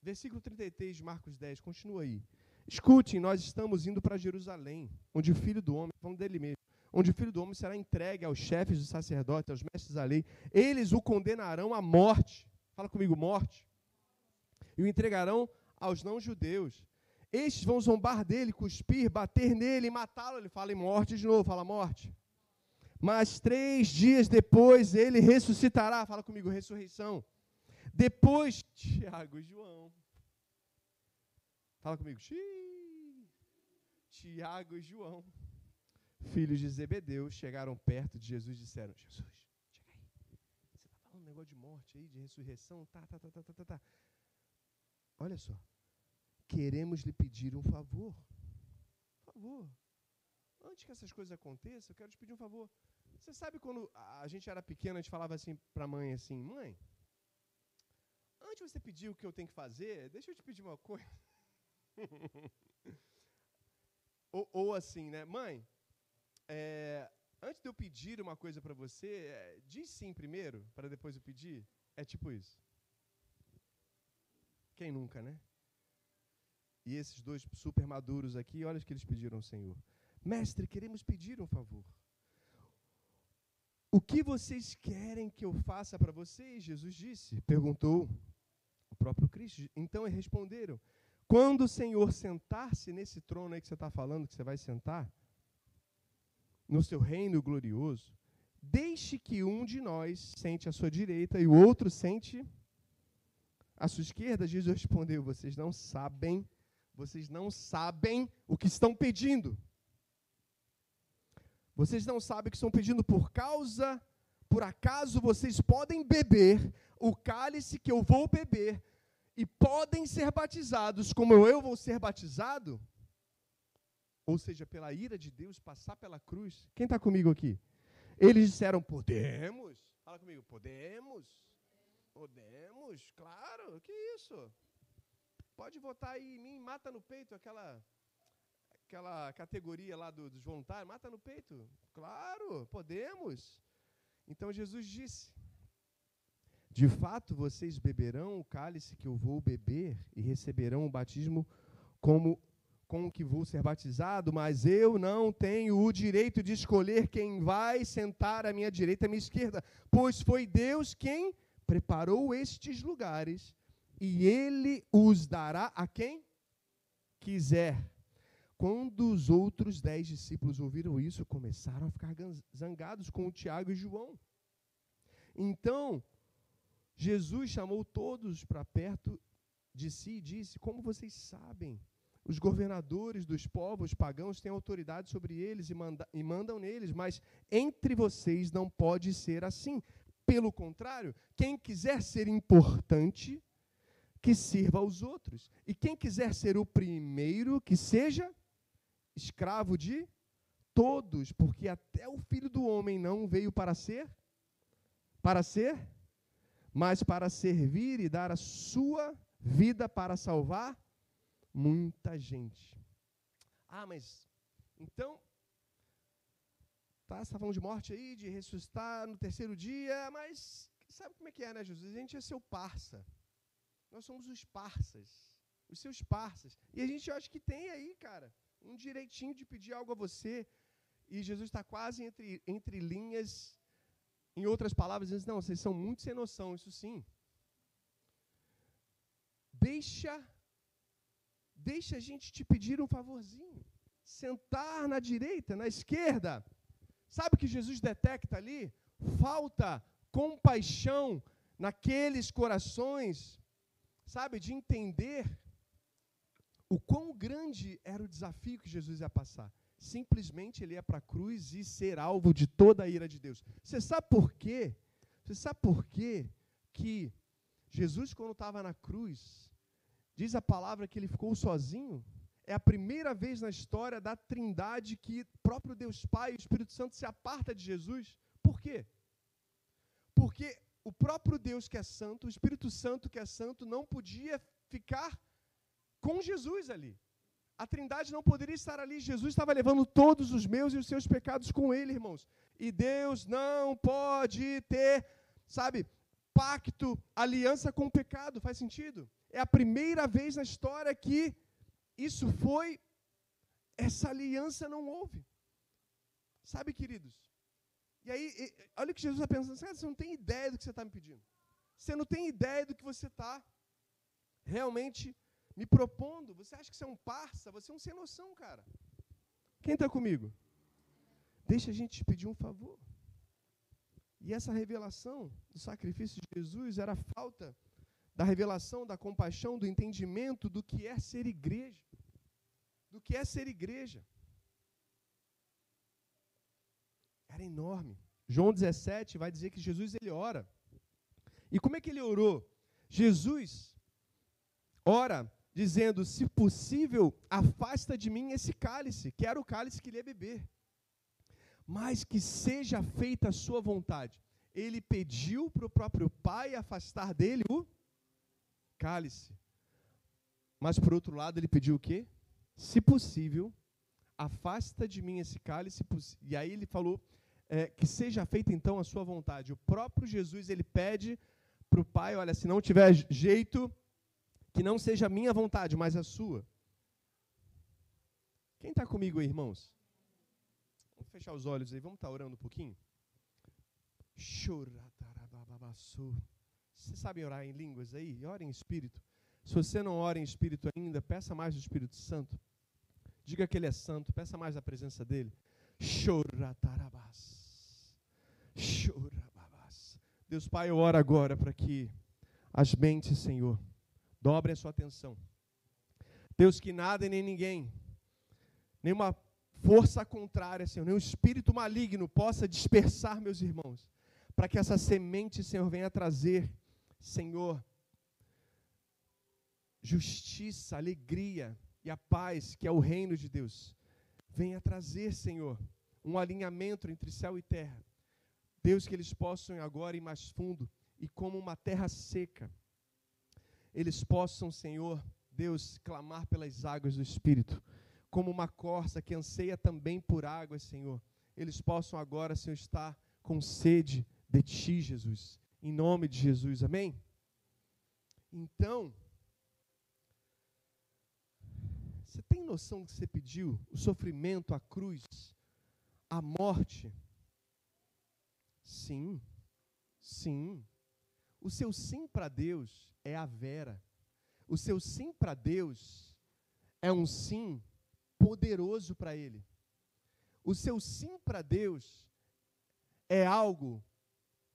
Versículo 33 de Marcos 10, continua aí. Escutem, nós estamos indo para Jerusalém, onde o filho do homem, falando dele mesmo, onde o filho do homem será entregue aos chefes dos sacerdotes, aos mestres da lei. Eles o condenarão à morte. Fala comigo, morte. E o entregarão aos não-judeus. Estes vão zombar dele, cuspir, bater nele e matá-lo. Ele fala em morte de novo, fala morte. Mas três dias depois ele ressuscitará. Fala comigo, ressurreição. Depois, Tiago e João Fala comigo. Tiago e João, filhos de Zebedeu, chegaram perto de Jesus e disseram: Jesus, chega aí. Você está falando um negócio de morte aí, de ressurreição? Tá, tá, tá, tá, tá, tá, tá. Olha só. Queremos lhe pedir um favor. Por favor. Antes que essas coisas aconteçam, eu quero te pedir um favor. Você sabe quando a gente era pequeno, a gente falava assim para a mãe assim: Mãe, antes de você pedir o que eu tenho que fazer, deixa eu te pedir uma coisa. ou, ou, assim, né? Mãe, é, antes de eu pedir uma coisa para você, é, diz sim primeiro, para depois eu pedir. É tipo isso. Quem nunca, né? E esses dois super maduros aqui, olha o que eles pediram ao Senhor. Mestre, queremos pedir um favor. O que vocês querem que eu faça para vocês? Jesus disse, perguntou o próprio Cristo. Então eles responderam: quando o Senhor sentar-se nesse trono aí que você está falando, que você vai sentar, no seu reino glorioso, deixe que um de nós sente à sua direita e o outro sente à sua esquerda. Jesus respondeu: Vocês não sabem, vocês não sabem o que estão pedindo. Vocês não sabem o que estão pedindo por causa, por acaso vocês podem beber o cálice que eu vou beber e podem ser batizados como eu vou ser batizado, ou seja, pela ira de Deus passar pela cruz. Quem está comigo aqui? Eles disseram: Podemos. Fala comigo, podemos? Podemos, claro, que isso? Pode votar aí em mim, mata no peito aquela aquela categoria lá do, dos voluntários, mata no peito. Claro, podemos. Então Jesus disse: De fato, vocês beberão o cálice que eu vou beber e receberão o batismo como com que vou ser batizado, mas eu não tenho o direito de escolher quem vai sentar à minha direita e à minha esquerda, pois foi Deus quem preparou estes lugares e ele os dará a quem quiser. Quando os outros dez discípulos ouviram isso, começaram a ficar zangados com o Tiago e João. Então, Jesus chamou todos para perto de si e disse: Como vocês sabem, os governadores dos povos pagãos têm autoridade sobre eles e, manda, e mandam neles, mas entre vocês não pode ser assim. Pelo contrário, quem quiser ser importante, que sirva aos outros. E quem quiser ser o primeiro, que seja escravo de todos, porque até o filho do homem não veio para ser para ser, mas para servir e dar a sua vida para salvar muita gente. Ah, mas então tá, está falando de morte aí, de ressuscitar no terceiro dia, mas sabe como é que é, né, Jesus? A gente é seu parça. Nós somos os parças, os seus parças. E a gente acha que tem aí, cara, um direitinho de pedir algo a você. E Jesus está quase entre, entre linhas, em outras palavras, dizendo: Não, vocês são muito sem noção, isso sim. Deixa, deixa a gente te pedir um favorzinho. Sentar na direita, na esquerda. Sabe o que Jesus detecta ali? Falta compaixão naqueles corações, sabe, de entender o quão grande era o desafio que Jesus ia passar. Simplesmente ele ia para a cruz e ser alvo de toda a ira de Deus. Você sabe por quê? Você sabe por quê que Jesus, quando estava na cruz, diz a palavra que ele ficou sozinho? É a primeira vez na história da Trindade que próprio Deus Pai e o Espírito Santo se aparta de Jesus. Por quê? Porque o próprio Deus que é santo, o Espírito Santo que é santo, não podia ficar com Jesus ali. A Trindade não poderia estar ali. Jesus estava levando todos os meus e os seus pecados com ele, irmãos. E Deus não pode ter, sabe, pacto, aliança com o pecado. Faz sentido? É a primeira vez na história que isso foi, essa aliança não houve. Sabe, queridos? E aí, olha o que Jesus está pensando. Você não tem ideia do que você está me pedindo. Você não tem ideia do que você está realmente me propondo. Você acha que você é um parça? Você é um sem noção, cara. Quem está comigo? Deixa a gente te pedir um favor. E essa revelação do sacrifício de Jesus era a falta da revelação, da compaixão, do entendimento do que é ser igreja. Do que é ser igreja. Era enorme. João 17 vai dizer que Jesus ele ora. E como é que ele orou? Jesus ora dizendo: Se possível, afasta de mim esse cálice, que era o cálice que ele ia beber, mas que seja feita a sua vontade. Ele pediu para o próprio Pai afastar dele o cálice. Mas por outro lado, ele pediu o quê? Se possível, afasta de mim esse cálice. E aí ele falou é, que seja feita então a sua vontade. O próprio Jesus ele pede para o Pai: olha, se não tiver jeito, que não seja a minha vontade, mas a sua. Quem está comigo aí, irmãos? Vamos fechar os olhos aí, vamos estar tá orando um pouquinho? Vocês sabem orar em línguas aí? Ore em espírito. Se você não ora em espírito ainda, peça mais do Espírito Santo. Diga que Ele é santo, peça mais a presença dEle. Deus Pai, eu oro agora para que as mentes, Senhor, Dobre a sua atenção. Deus, que nada e nem ninguém, nenhuma força contrária, Senhor, nenhum espírito maligno possa dispersar meus irmãos, para que essa semente, Senhor, venha trazer, Senhor, justiça, alegria e a paz, que é o reino de Deus. Venha trazer, Senhor, um alinhamento entre céu e terra. Deus, que eles possam agora ir mais fundo e como uma terra seca, eles possam, Senhor, Deus, clamar pelas águas do Espírito, como uma corça que anseia também por águas, Senhor. Eles possam agora, Senhor, estar com sede de Ti, Jesus. Em nome de Jesus, amém? Então, você tem noção do que você pediu? O sofrimento, a cruz, a morte? Sim, sim. O seu sim para Deus é a vera. O seu sim para Deus é um sim poderoso para Ele. O seu sim para Deus é algo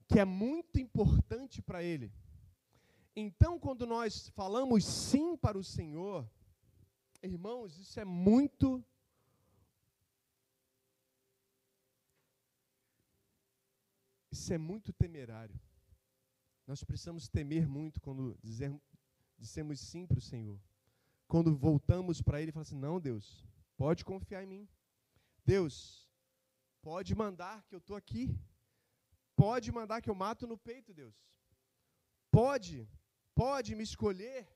que é muito importante para Ele. Então, quando nós falamos sim para o Senhor, irmãos, isso é muito Isso é muito temerário. Nós precisamos temer muito quando dissemos sim para o Senhor. Quando voltamos para Ele e falamos assim: não, Deus, pode confiar em mim. Deus, pode mandar que eu estou aqui. Pode mandar que eu mato no peito, Deus. Pode, pode me escolher.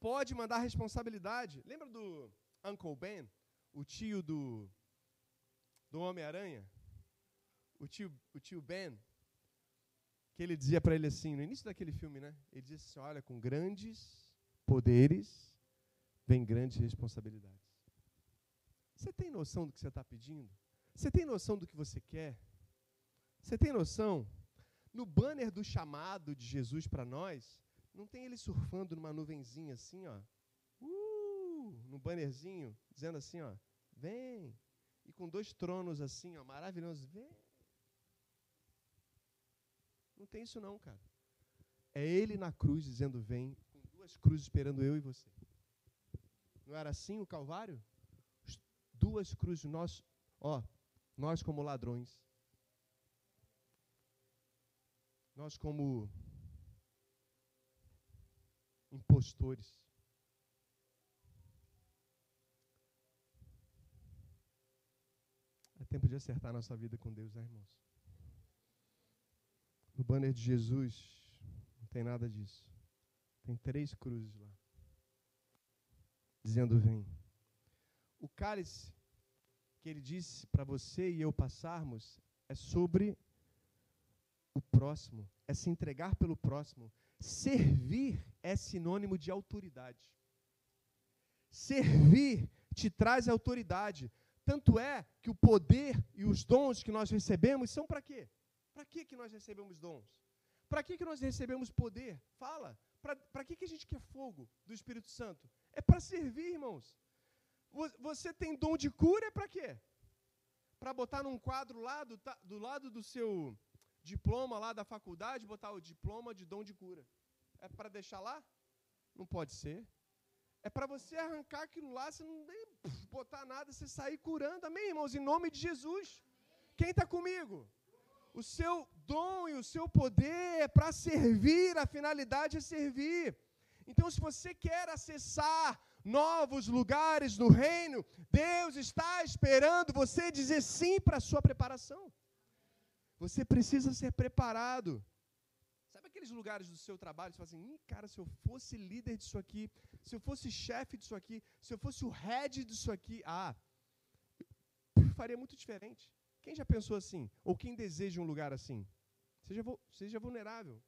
Pode mandar responsabilidade. Lembra do Uncle Ben, o tio do, do Homem-Aranha? o tio, o tio Ben, que ele dizia para ele assim, no início daquele filme, né? Ele dizia assim: olha, com grandes poderes vem grandes responsabilidades. Você tem noção do que você está pedindo? Você tem noção do que você quer? Você tem noção? No banner do chamado de Jesus para nós, não tem ele surfando numa nuvenzinha assim, ó. Uh, no bannerzinho, dizendo assim, ó, vem. E com dois tronos assim, ó, maravilhosos, vem. Não tem isso não, cara. É ele na cruz dizendo vem, com duas cruzes esperando eu e você. Não era assim o Calvário? Duas cruzes, nós, ó, nós como ladrões. Nós como impostores. É tempo de acertar nossa vida com Deus, né, irmãos? No banner de Jesus, não tem nada disso. Tem três cruzes lá. Dizendo: Vem. O cálice que ele disse para você e eu passarmos é sobre o próximo, é se entregar pelo próximo. Servir é sinônimo de autoridade. Servir te traz autoridade. Tanto é que o poder e os dons que nós recebemos são para quê? Para que, que nós recebemos dons? Para que, que nós recebemos poder? Fala. Para que, que a gente quer fogo do Espírito Santo? É para servir, irmãos. Você tem dom de cura, é para quê? Para botar num quadro lá do, do lado do seu diploma lá da faculdade, botar o diploma de dom de cura. É para deixar lá? Não pode ser. É para você arrancar aquilo lá, você não nem botar nada, você sair curando. Amém, irmãos? Em nome de Jesus. Quem está comigo? O seu dom e o seu poder é para servir, a finalidade é servir. Então, se você quer acessar novos lugares no reino, Deus está esperando você dizer sim para a sua preparação. Você precisa ser preparado. Sabe aqueles lugares do seu trabalho, você fala assim, cara, se eu fosse líder disso aqui, se eu fosse chefe disso aqui, se eu fosse o head disso aqui, ah, faria muito diferente. Quem já pensou assim? Ou quem deseja um lugar assim? Seja, seja vulnerável.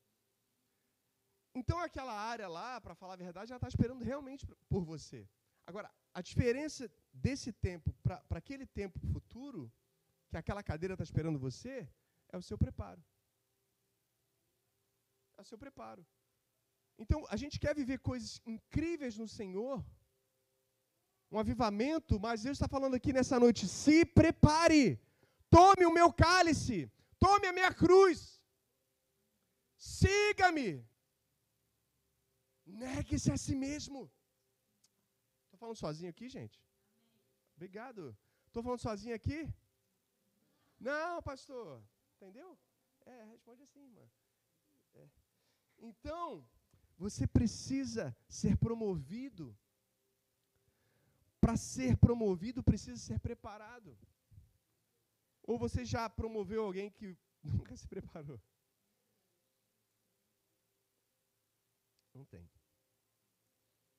Então, aquela área lá, para falar a verdade, ela está esperando realmente por você. Agora, a diferença desse tempo para aquele tempo futuro, que aquela cadeira está esperando você, é o seu preparo. É o seu preparo. Então, a gente quer viver coisas incríveis no Senhor, um avivamento, mas Deus está falando aqui nessa noite: se prepare. Tome o meu cálice, tome a minha cruz, siga-me, negue-se a si mesmo. Estou falando sozinho aqui, gente? Obrigado. Estou falando sozinho aqui? Não, pastor. Entendeu? É, responde assim, mano. É. Então, você precisa ser promovido. Para ser promovido, precisa ser preparado. Ou você já promoveu alguém que nunca se preparou? Não tem.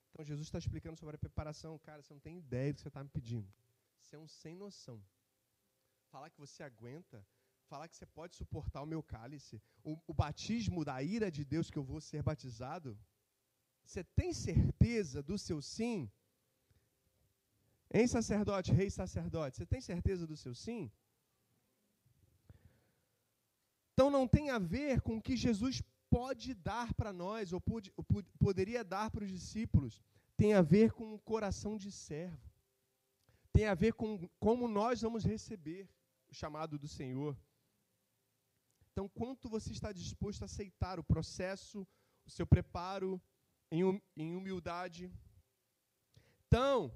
Então Jesus está explicando sobre a preparação. Cara, você não tem ideia do que você está me pedindo. Você é um sem noção. Falar que você aguenta, falar que você pode suportar o meu cálice, o, o batismo da ira de Deus que eu vou ser batizado. Você tem certeza do seu sim? Em sacerdote, rei sacerdote, você tem certeza do seu sim? Então não tem a ver com o que Jesus pode dar para nós, ou, pode, poderia dar para os discípulos, tem a ver com o coração de servo. Tem a ver com como nós vamos receber o chamado do Senhor. Então, quanto você está disposto a aceitar o processo, o seu preparo em, hum, em humildade? Então,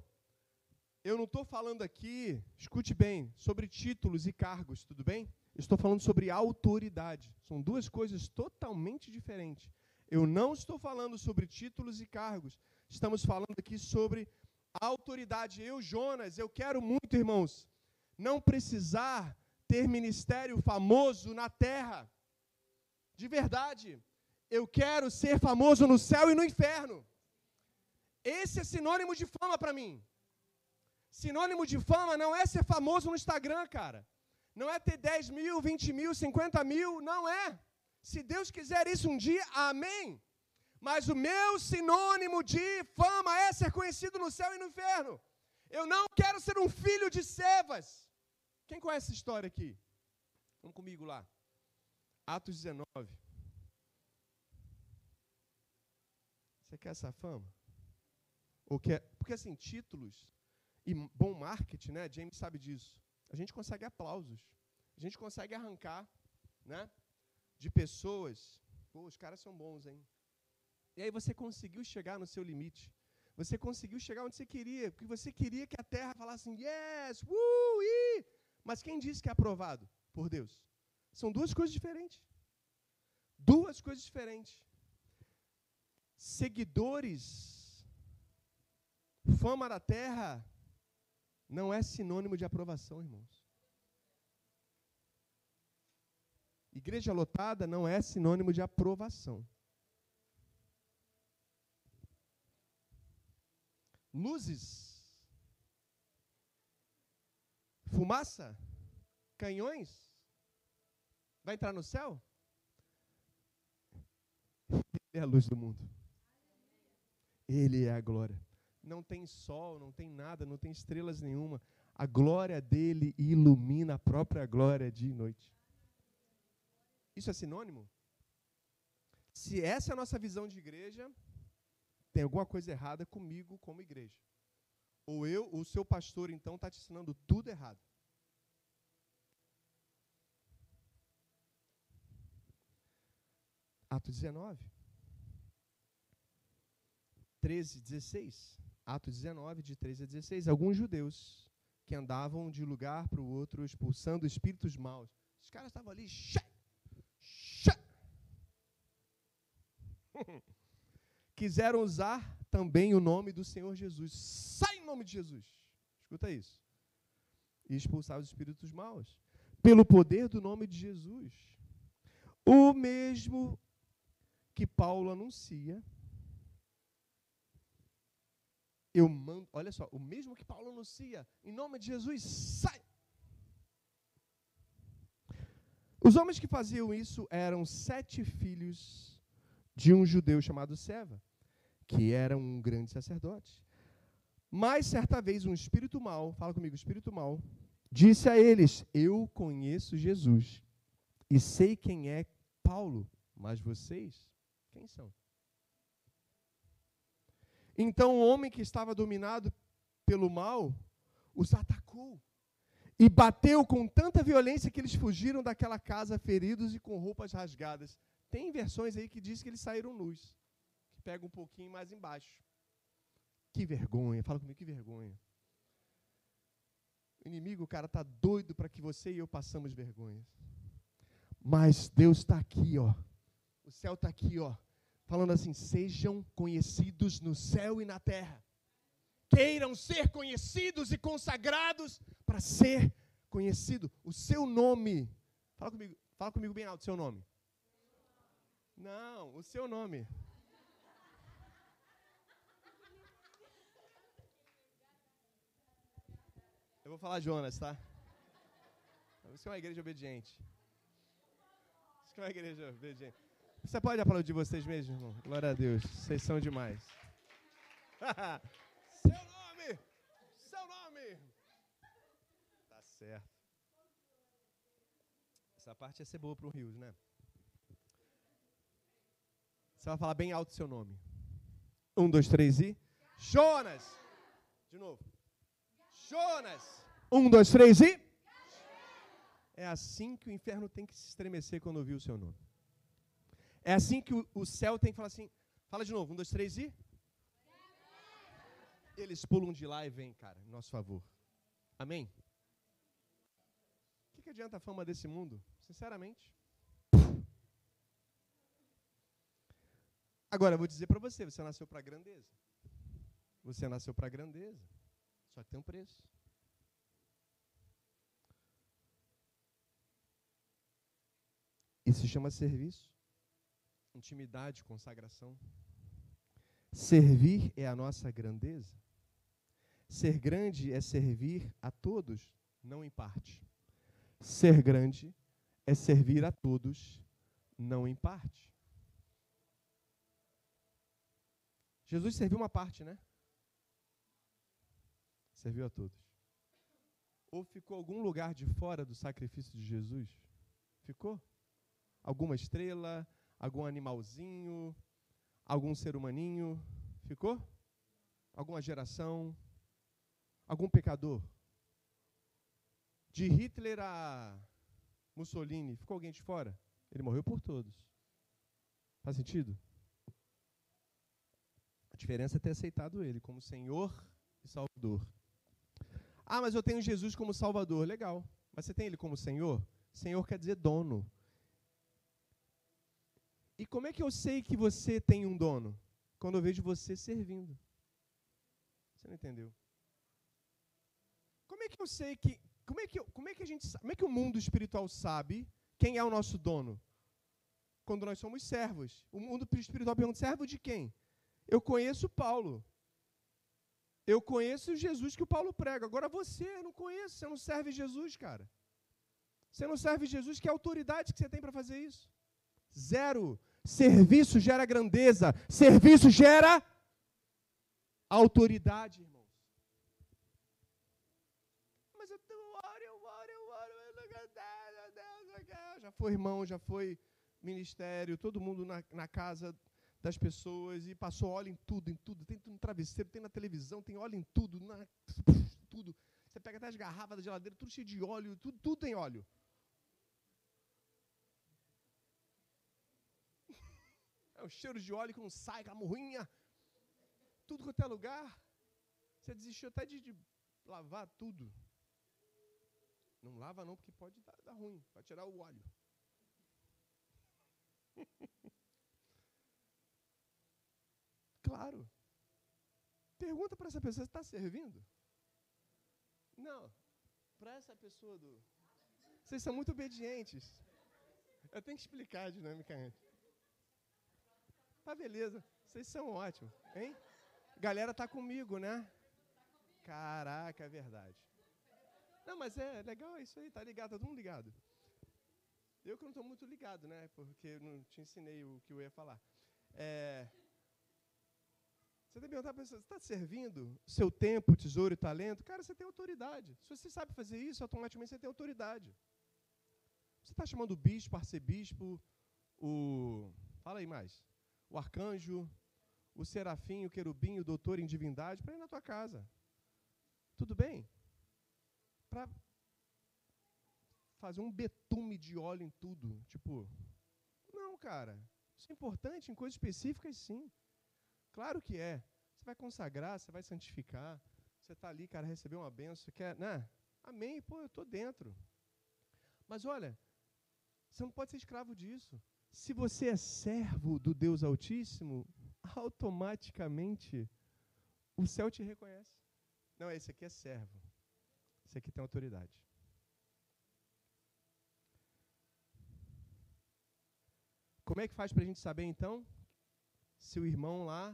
eu não estou falando aqui, escute bem, sobre títulos e cargos, tudo bem? Estou falando sobre autoridade. São duas coisas totalmente diferentes. Eu não estou falando sobre títulos e cargos. Estamos falando aqui sobre autoridade. Eu, Jonas, eu quero muito, irmãos, não precisar ter ministério famoso na terra. De verdade. Eu quero ser famoso no céu e no inferno. Esse é sinônimo de fama para mim. Sinônimo de fama não é ser famoso no Instagram, cara. Não é ter 10 mil, 20 mil, 50 mil, não é. Se Deus quiser isso um dia, amém. Mas o meu sinônimo de fama é ser conhecido no céu e no inferno. Eu não quero ser um filho de Sevas. Quem conhece essa história aqui? Vamos comigo lá. Atos 19. Você quer essa fama? Ou quer, porque assim, títulos e bom marketing, né? James sabe disso a gente consegue aplausos. A gente consegue arrancar, né? De pessoas. Pô, os caras são bons, hein? E aí você conseguiu chegar no seu limite. Você conseguiu chegar onde você queria, porque você queria que a terra falasse yes, uh, i. Mas quem disse que é aprovado por Deus? São duas coisas diferentes. Duas coisas diferentes. Seguidores, fama da terra, não é sinônimo de aprovação, irmãos. Igreja lotada não é sinônimo de aprovação. Luzes, fumaça, canhões, vai entrar no céu? Ele é a luz do mundo. Ele é a glória não tem sol, não tem nada, não tem estrelas nenhuma. A glória dele ilumina a própria glória dia e noite. Isso é sinônimo? Se essa é a nossa visão de igreja, tem alguma coisa errada comigo como igreja. Ou eu, o seu pastor, então, está te ensinando tudo errado. Atos 19. 13, 16. Atos 19, de 13 a 16, alguns judeus que andavam de lugar para o outro expulsando espíritos maus. Os caras estavam ali, xá, xá. quiseram usar também o nome do Senhor Jesus. Sai em nome de Jesus. Escuta isso. E expulsar os espíritos maus. Pelo poder do nome de Jesus. O mesmo que Paulo anuncia eu mando, olha só, o mesmo que Paulo anuncia, em nome de Jesus, sai. Os homens que faziam isso eram sete filhos de um judeu chamado Seva, que era um grande sacerdote. Mas certa vez um espírito mau, fala comigo, espírito mau, disse a eles: Eu conheço Jesus e sei quem é Paulo, mas vocês, quem são? Então o homem que estava dominado pelo mal os atacou e bateu com tanta violência que eles fugiram daquela casa feridos e com roupas rasgadas. Tem versões aí que diz que eles saíram nus, que pega um pouquinho mais embaixo. Que vergonha, fala comigo, que vergonha. O inimigo, cara, tá doido para que você e eu passamos vergonhas. Mas Deus está aqui, ó. O céu está aqui, ó falando assim: sejam conhecidos no céu e na terra. Queiram ser conhecidos e consagrados para ser conhecido, o seu nome. Fala comigo, fala comigo bem alto, seu nome. Não, o seu nome. Eu vou falar Jonas, tá? Isso é uma igreja obediente. Isso é uma igreja obediente. Você pode aplaudir vocês mesmos, irmão? Glória a Deus. Vocês são demais. Seu nome! Seu nome! Tá certo. Essa parte ia ser boa para o Rios, né? Você vai falar bem alto seu nome. Um, dois, três e. Jonas! De novo. Jonas! Um, dois, três e. É assim que o inferno tem que se estremecer quando ouvir o seu nome. É assim que o, céu tem que falar assim. Fala de novo. Um, dois, três e. Eles pulam de lá e vêm, cara, em nosso favor. Amém? O que, que adianta a fama desse mundo? Sinceramente. Agora, eu vou dizer para você: você nasceu para grandeza. Você nasceu para grandeza. Só que tem um preço. Isso se chama serviço, intimidade, consagração. Servir é a nossa grandeza. Ser grande é servir a todos, não em parte. Ser grande é servir a todos, não em parte. Jesus serviu uma parte, né? Serviu a todos. Ou ficou algum lugar de fora do sacrifício de Jesus? Ficou? Alguma estrela, algum animalzinho, algum ser humaninho? Ficou? Alguma geração? Algum pecador? De Hitler a Mussolini, ficou alguém de fora? Ele morreu por todos. Faz sentido? A diferença é ter aceitado ele como Senhor e Salvador. Ah, mas eu tenho Jesus como Salvador. Legal. Mas você tem ele como Senhor? Senhor quer dizer dono. E como é que eu sei que você tem um dono? Quando eu vejo você servindo. Você não entendeu? Como é que eu sei que. Como é que, como é que a gente Como é que o mundo espiritual sabe quem é o nosso dono? Quando nós somos servos. O mundo espiritual pergunta: servo de quem? Eu conheço Paulo. Eu conheço Jesus que o Paulo prega. Agora você, não conheço. Você não serve Jesus, cara. Você não serve Jesus. Que autoridade que você tem para fazer isso? Zero. Serviço gera grandeza. Serviço gera autoridade, irmãos. Mas eu oro, eu oro, eu oro. Já foi irmão, já foi ministério, todo mundo na, na casa das pessoas e passou óleo em tudo, em tudo. Tem no travesseiro, tem na televisão, tem óleo em tudo, na, tudo. Você pega até as garrafas da geladeira, tudo cheio de óleo, tudo, tudo tem óleo. O cheiro de óleo que não sai, com a morrinha. Tudo quanto é lugar. Você desistiu até de, de lavar tudo. Não lava não, porque pode dar, dar ruim. Vai tirar o óleo. Claro. Pergunta para essa pessoa, está servindo? Não. Para essa pessoa do. Vocês são muito obedientes. Eu tenho que explicar a dinâmica antes. Tá beleza. Vocês são ótimos, hein? Galera tá comigo, né? Caraca, é verdade. Não, mas é legal é isso aí, tá ligado, tá todo mundo ligado. Eu que não estou muito ligado, né? Porque eu não te ensinei o que eu ia falar. É, você tem que perguntar para pessoa, você está servindo seu tempo, tesouro e talento? Cara, você tem autoridade. Se você sabe fazer isso, automaticamente você tem autoridade. Você está chamando o bispo, arcebispo, o. Fala aí mais. O arcanjo, o serafim, o querubim, o doutor em divindade, para ir na tua casa. Tudo bem? Para fazer um betume de óleo em tudo. Tipo, não, cara. Isso é importante em coisas específicas, sim. Claro que é. Você vai consagrar, você vai santificar. Você está ali, cara, recebeu uma benção, quer, né? Amém, pô, eu estou dentro. Mas olha, você não pode ser escravo disso. Se você é servo do Deus Altíssimo, automaticamente o céu te reconhece. Não, esse aqui é servo. Esse aqui tem autoridade. Como é que faz para a gente saber então se o irmão lá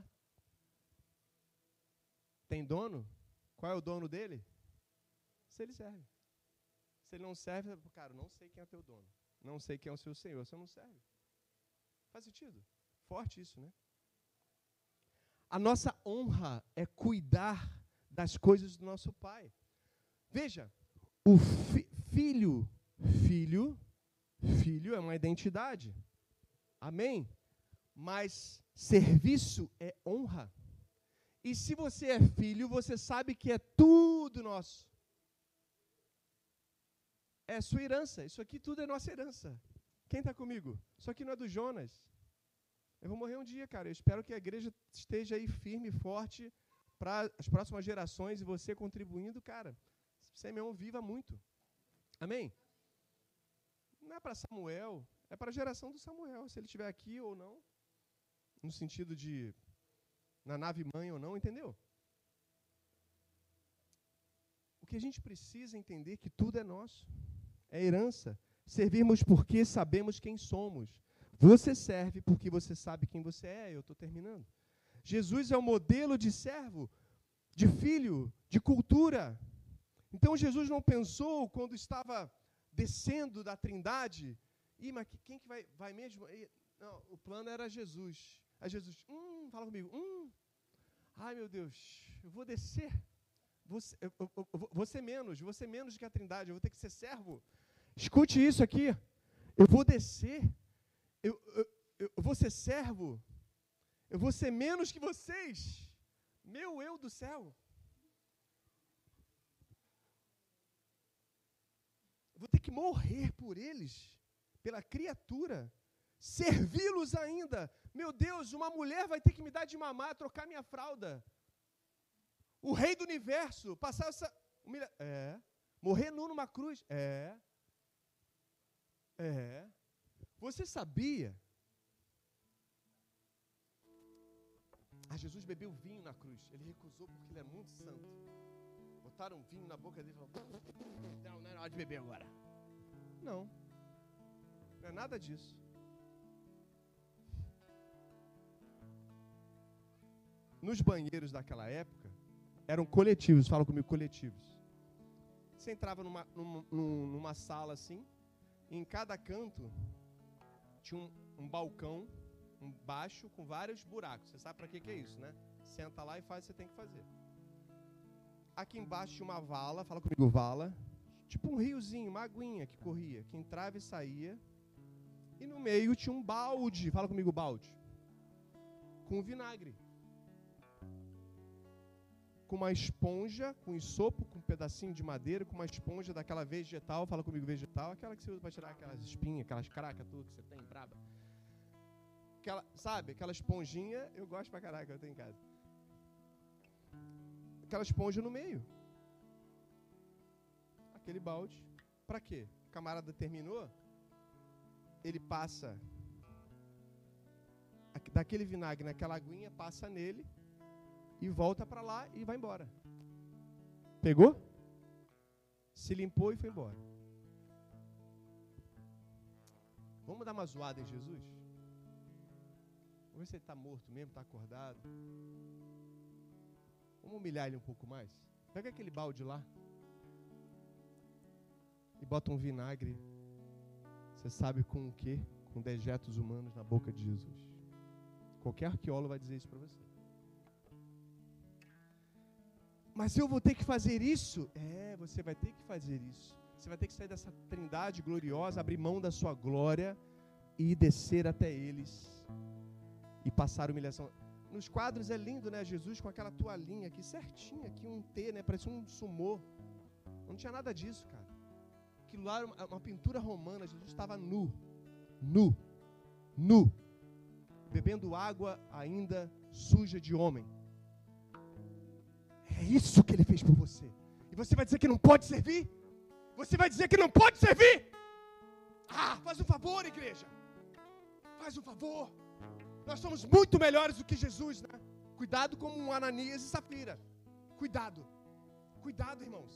tem dono? Qual é o dono dele? Se ele serve. Se ele não serve, cara, não sei quem é teu dono. Não sei quem é o seu senhor, você não serve. Faz sentido? Forte isso, né? A nossa honra é cuidar das coisas do nosso pai. Veja, o fi filho, filho, filho é uma identidade. Amém? Mas serviço é honra. E se você é filho, você sabe que é tudo nosso. É sua herança. Isso aqui tudo é nossa herança. Quem está comigo? Isso aqui não é do Jonas. Eu vou morrer um dia, cara. Eu espero que a igreja esteja aí firme e forte para as próximas gerações e você contribuindo, cara. Simeão viva muito. Amém? Não é para Samuel, é para a geração do Samuel, se ele estiver aqui ou não. No sentido de na nave mãe ou não, entendeu? O que a gente precisa entender é que tudo é nosso. É herança. Servirmos porque sabemos quem somos. Você serve porque você sabe quem você é. Eu estou terminando. Jesus é o modelo de servo, de filho, de cultura. Então Jesus não pensou quando estava descendo da Trindade, e mas quem que vai, vai mesmo? Não, o plano era Jesus. Aí Jesus, hum, fala comigo, hum, ai meu Deus, eu vou descer, você, eu, eu, eu, você menos, você menos que a Trindade, eu vou ter que ser servo. Escute isso aqui, eu vou descer eu, eu, eu vou ser servo, eu vou ser menos que vocês, meu eu do céu. vou ter que morrer por eles, pela criatura, servi-los ainda. Meu Deus, uma mulher vai ter que me dar de mamar, trocar minha fralda. O rei do universo, passar essa. É. Morrer nu numa cruz. É. É. Você sabia? Ah, Jesus bebeu vinho na cruz. Ele recusou porque ele é muito santo. Botaram vinho na boca dele e falaram: Não, não é hora de beber agora. Não. Não é nada disso. Nos banheiros daquela época, eram coletivos, fala comigo, coletivos. Você entrava numa, numa, numa sala assim, em cada canto tinha um, um balcão, um baixo com vários buracos. Você sabe para que, que é isso, né? Senta lá e faz o que você tem que fazer. Aqui embaixo tinha uma vala, fala comigo, vala. Tipo um riozinho, uma aguinha que corria, que entrava e saía. E no meio tinha um balde, fala comigo, balde. Com vinagre com uma esponja, com isopo, com um pedacinho de madeira, com uma esponja daquela vegetal, fala comigo vegetal, aquela que você usa para tirar aquelas espinhas, aquelas caracas tudo que você tem, braba. Aquela, sabe, aquela esponjinha, eu gosto pra caraca, eu tenho em casa. Aquela esponja no meio. Aquele balde. Para quê? O camarada terminou, ele passa daquele vinagre naquela aguinha, passa nele, e volta para lá e vai embora. Pegou? Se limpou e foi embora. Vamos dar uma zoada em Jesus? Vamos ver se ele está morto mesmo, está acordado. Vamos humilhar ele um pouco mais. Pega aquele balde lá e bota um vinagre. Você sabe com o quê? Com dejetos humanos na boca de Jesus. Qualquer arqueólogo vai dizer isso para você. Mas eu vou ter que fazer isso? É, você vai ter que fazer isso. Você vai ter que sair dessa trindade gloriosa, abrir mão da sua glória e descer até eles e passar humilhação. Nos quadros é lindo, né? Jesus com aquela toalhinha aqui certinha, aqui um T, né? Parece um sumô. Não tinha nada disso, cara. Aquilo lá era uma, uma pintura romana. Jesus estava nu, nu, nu, bebendo água ainda suja de homem. É isso que ele fez por você. E você vai dizer que não pode servir? Você vai dizer que não pode servir? Ah, faz um favor, igreja. Faz um favor. Nós somos muito melhores do que Jesus, né? Cuidado como um Ananias e Safira. Cuidado. Cuidado, irmãos.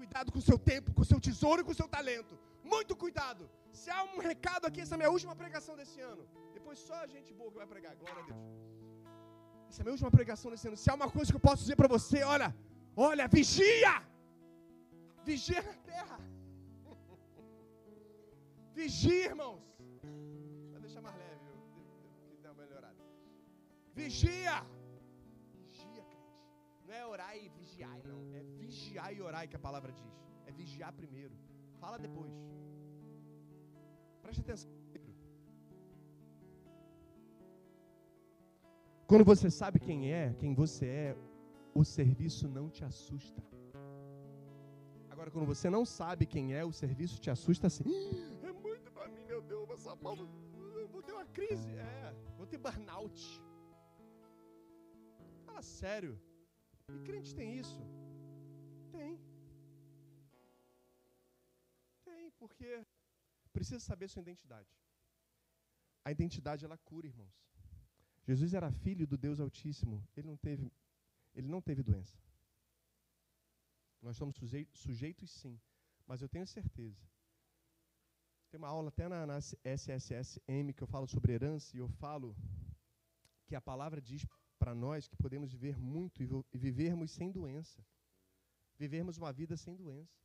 Cuidado com o seu tempo, com o seu tesouro e com o seu talento. Muito cuidado. Se há um recado aqui, essa é a minha última pregação desse ano. Depois só a gente boa que vai pregar. Glória a Deus. Essa é a minha última pregação desse ano. Se há uma coisa que eu posso dizer para você, olha, olha, vigia! Vigia na terra. Vigia, irmãos. Vai deixar mais leve, que dá uma melhorada. Vigia. Vigia, crente. Não é orar e vigiar, não. É vigiar e orar que a palavra diz. É vigiar primeiro. Fala depois. Preste atenção. Quando você sabe quem é, quem você é, o serviço não te assusta. Agora, quando você não sabe quem é, o serviço te assusta assim. É muito para mim, meu Deus, essa palma, vou ter uma crise. É, vou ter burnout. Fala sério. E crente tem isso? Tem. Tem, porque precisa saber sua identidade. A identidade ela cura, irmãos. Jesus era filho do Deus Altíssimo. Ele não teve, ele não teve doença. Nós somos sujeitos, sim, mas eu tenho certeza. Tem uma aula até na, na SSSM que eu falo sobre herança e eu falo que a palavra diz para nós que podemos viver muito e, vivermos sem doença. Vivermos uma vida sem doença.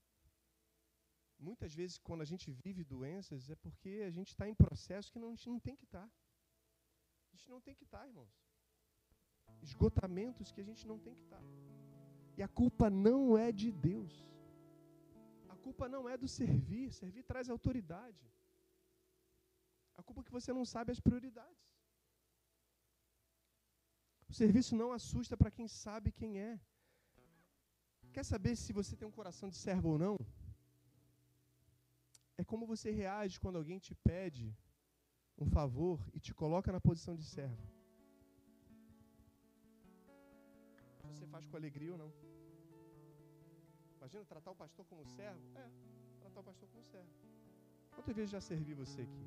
Muitas vezes, quando a gente vive doenças, é porque a gente está em processo que não, a gente não tem que estar. Tá. A gente não tem que estar, irmãos. Esgotamentos que a gente não tem que estar. E a culpa não é de Deus. A culpa não é do servir. Servir traz autoridade. A culpa é que você não sabe as prioridades. O serviço não assusta para quem sabe quem é. Quer saber se você tem um coração de servo ou não? É como você reage quando alguém te pede um favor e te coloca na posição de servo. Você faz com alegria ou não? Imagina tratar o pastor como servo? É, tratar o pastor como servo. Quantas vezes já servi você aqui?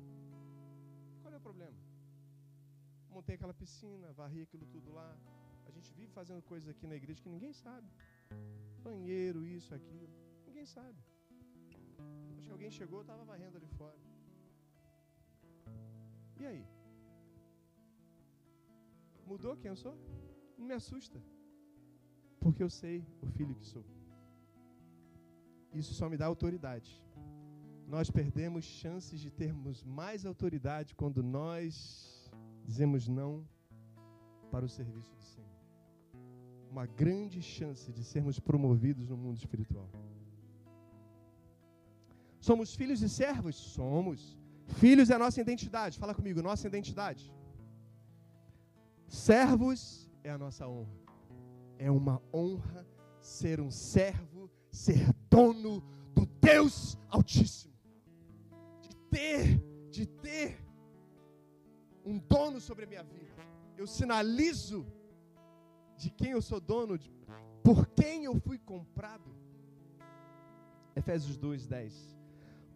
Qual é o problema? Montei aquela piscina, varri aquilo tudo lá. A gente vive fazendo coisas aqui na igreja que ninguém sabe. Banheiro, isso, aquilo. Ninguém sabe. Acho que alguém chegou, estava varrendo ali fora. E aí? Mudou quem eu sou? Não me assusta. Porque eu sei o filho que sou. Isso só me dá autoridade. Nós perdemos chances de termos mais autoridade quando nós dizemos não para o serviço do Senhor. Uma grande chance de sermos promovidos no mundo espiritual. Somos filhos e servos? Somos. Filhos é a nossa identidade. Fala comigo, nossa identidade. Servos é a nossa honra. É uma honra ser um servo, ser dono do Deus Altíssimo. De ter, de ter um dono sobre a minha vida. Eu sinalizo de quem eu sou dono, de, por quem eu fui comprado. Efésios 2, 10.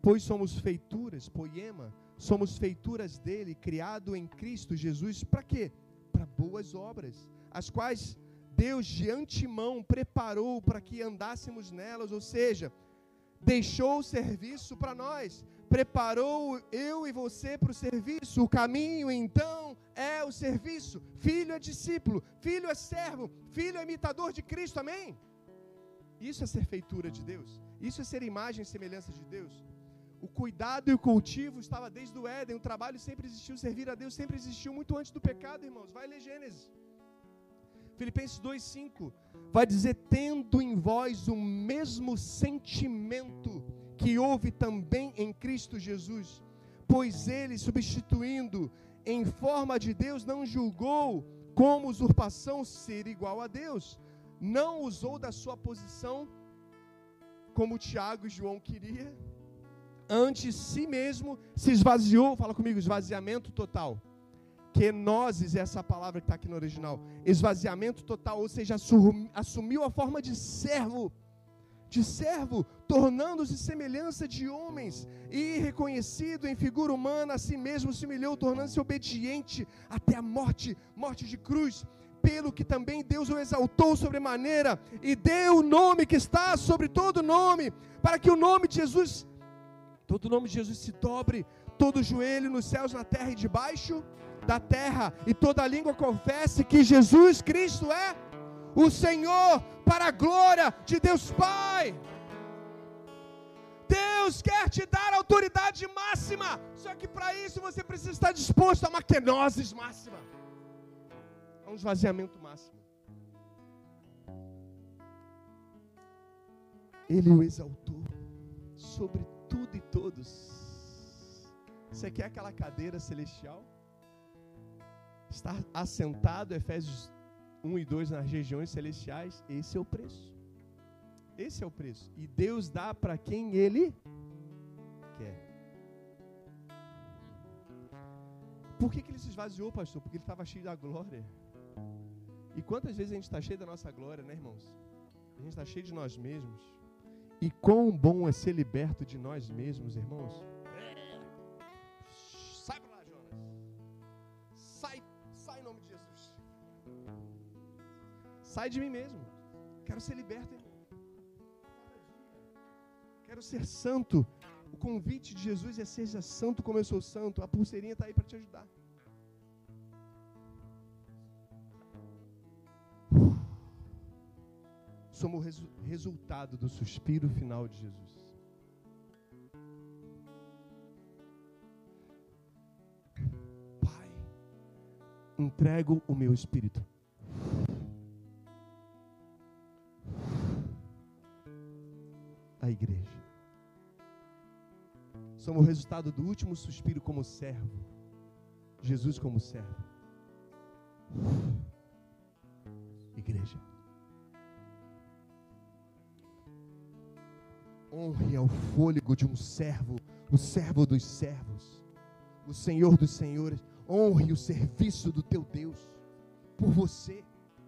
Pois somos feituras, poema, somos feituras dele, criado em Cristo Jesus, para quê? Para boas obras, as quais Deus de antemão preparou para que andássemos nelas, ou seja, deixou o serviço para nós, preparou eu e você para o serviço. O caminho então é o serviço. Filho é discípulo, filho é servo, filho é imitador de Cristo, amém? Isso é ser feitura de Deus, isso é ser imagem e semelhança de Deus. O cuidado e o cultivo estava desde o Éden, o trabalho sempre existiu, servir a Deus sempre existiu, muito antes do pecado, irmãos. Vai ler Gênesis. Filipenses 2,5 vai dizer: tendo em vós o mesmo sentimento que houve também em Cristo Jesus, pois ele, substituindo em forma de Deus, não julgou como usurpação ser igual a Deus, não usou da sua posição como Tiago e João queria antes si mesmo se esvaziou, fala comigo, esvaziamento total. Kenoses é essa palavra que está aqui no original. Esvaziamento total, ou seja, assumiu a forma de servo, de servo, tornando-se semelhança de homens, e reconhecido em figura humana, a si mesmo se humilhou, tornando-se obediente até a morte, morte de cruz. Pelo que também Deus o exaltou sobremaneira e deu o nome que está sobre todo nome, para que o nome de Jesus Todo nome de Jesus se dobre, todo joelho nos céus, na terra e debaixo da terra, e toda língua confesse que Jesus Cristo é o Senhor, para a glória de Deus Pai. Deus quer te dar autoridade máxima, só que para isso você precisa estar disposto a uma kenosis máxima, a um esvaziamento máximo. Ele o exaltou sobre tudo e todos. Você quer aquela cadeira celestial? Estar assentado, Efésios 1 e 2, nas regiões celestiais, esse é o preço. Esse é o preço. E Deus dá para quem Ele quer. Por que, que ele se esvaziou, pastor? Porque ele estava cheio da glória. E quantas vezes a gente está cheio da nossa glória, né, irmãos? A gente está cheio de nós mesmos. E quão bom é ser liberto de nós mesmos, irmãos. Sai para lá, Jonas. Sai, sai em nome de Jesus. Sai de mim mesmo. Quero ser liberto, irmão. Quero ser santo. O convite de Jesus é seja santo como eu sou santo. A pulseirinha está aí para te ajudar. Somos resu resultado do suspiro final de Jesus. Pai, entrego o meu espírito. A igreja. Somos o resultado do último suspiro como servo. Jesus como servo. Igreja. Honre ao fôlego de um servo, o servo dos servos, o Senhor dos senhores. Honre o serviço do teu Deus por você.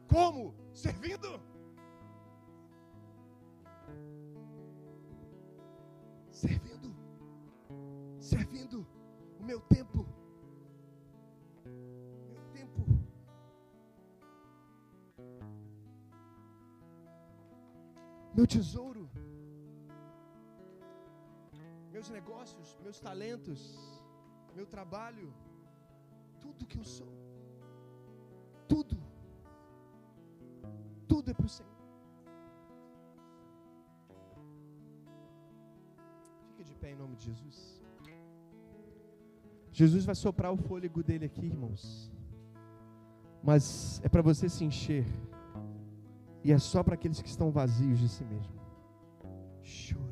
Como? Servindo. Servindo. Servindo o meu tempo. Meu tempo. Meu tesouro meus negócios, meus talentos, meu trabalho, tudo que eu sou, tudo, tudo é para o Senhor. Fica de pé em nome de Jesus. Jesus vai soprar o fôlego dele aqui, irmãos. Mas é para você se encher. E é só para aqueles que estão vazios de si mesmo. Chora.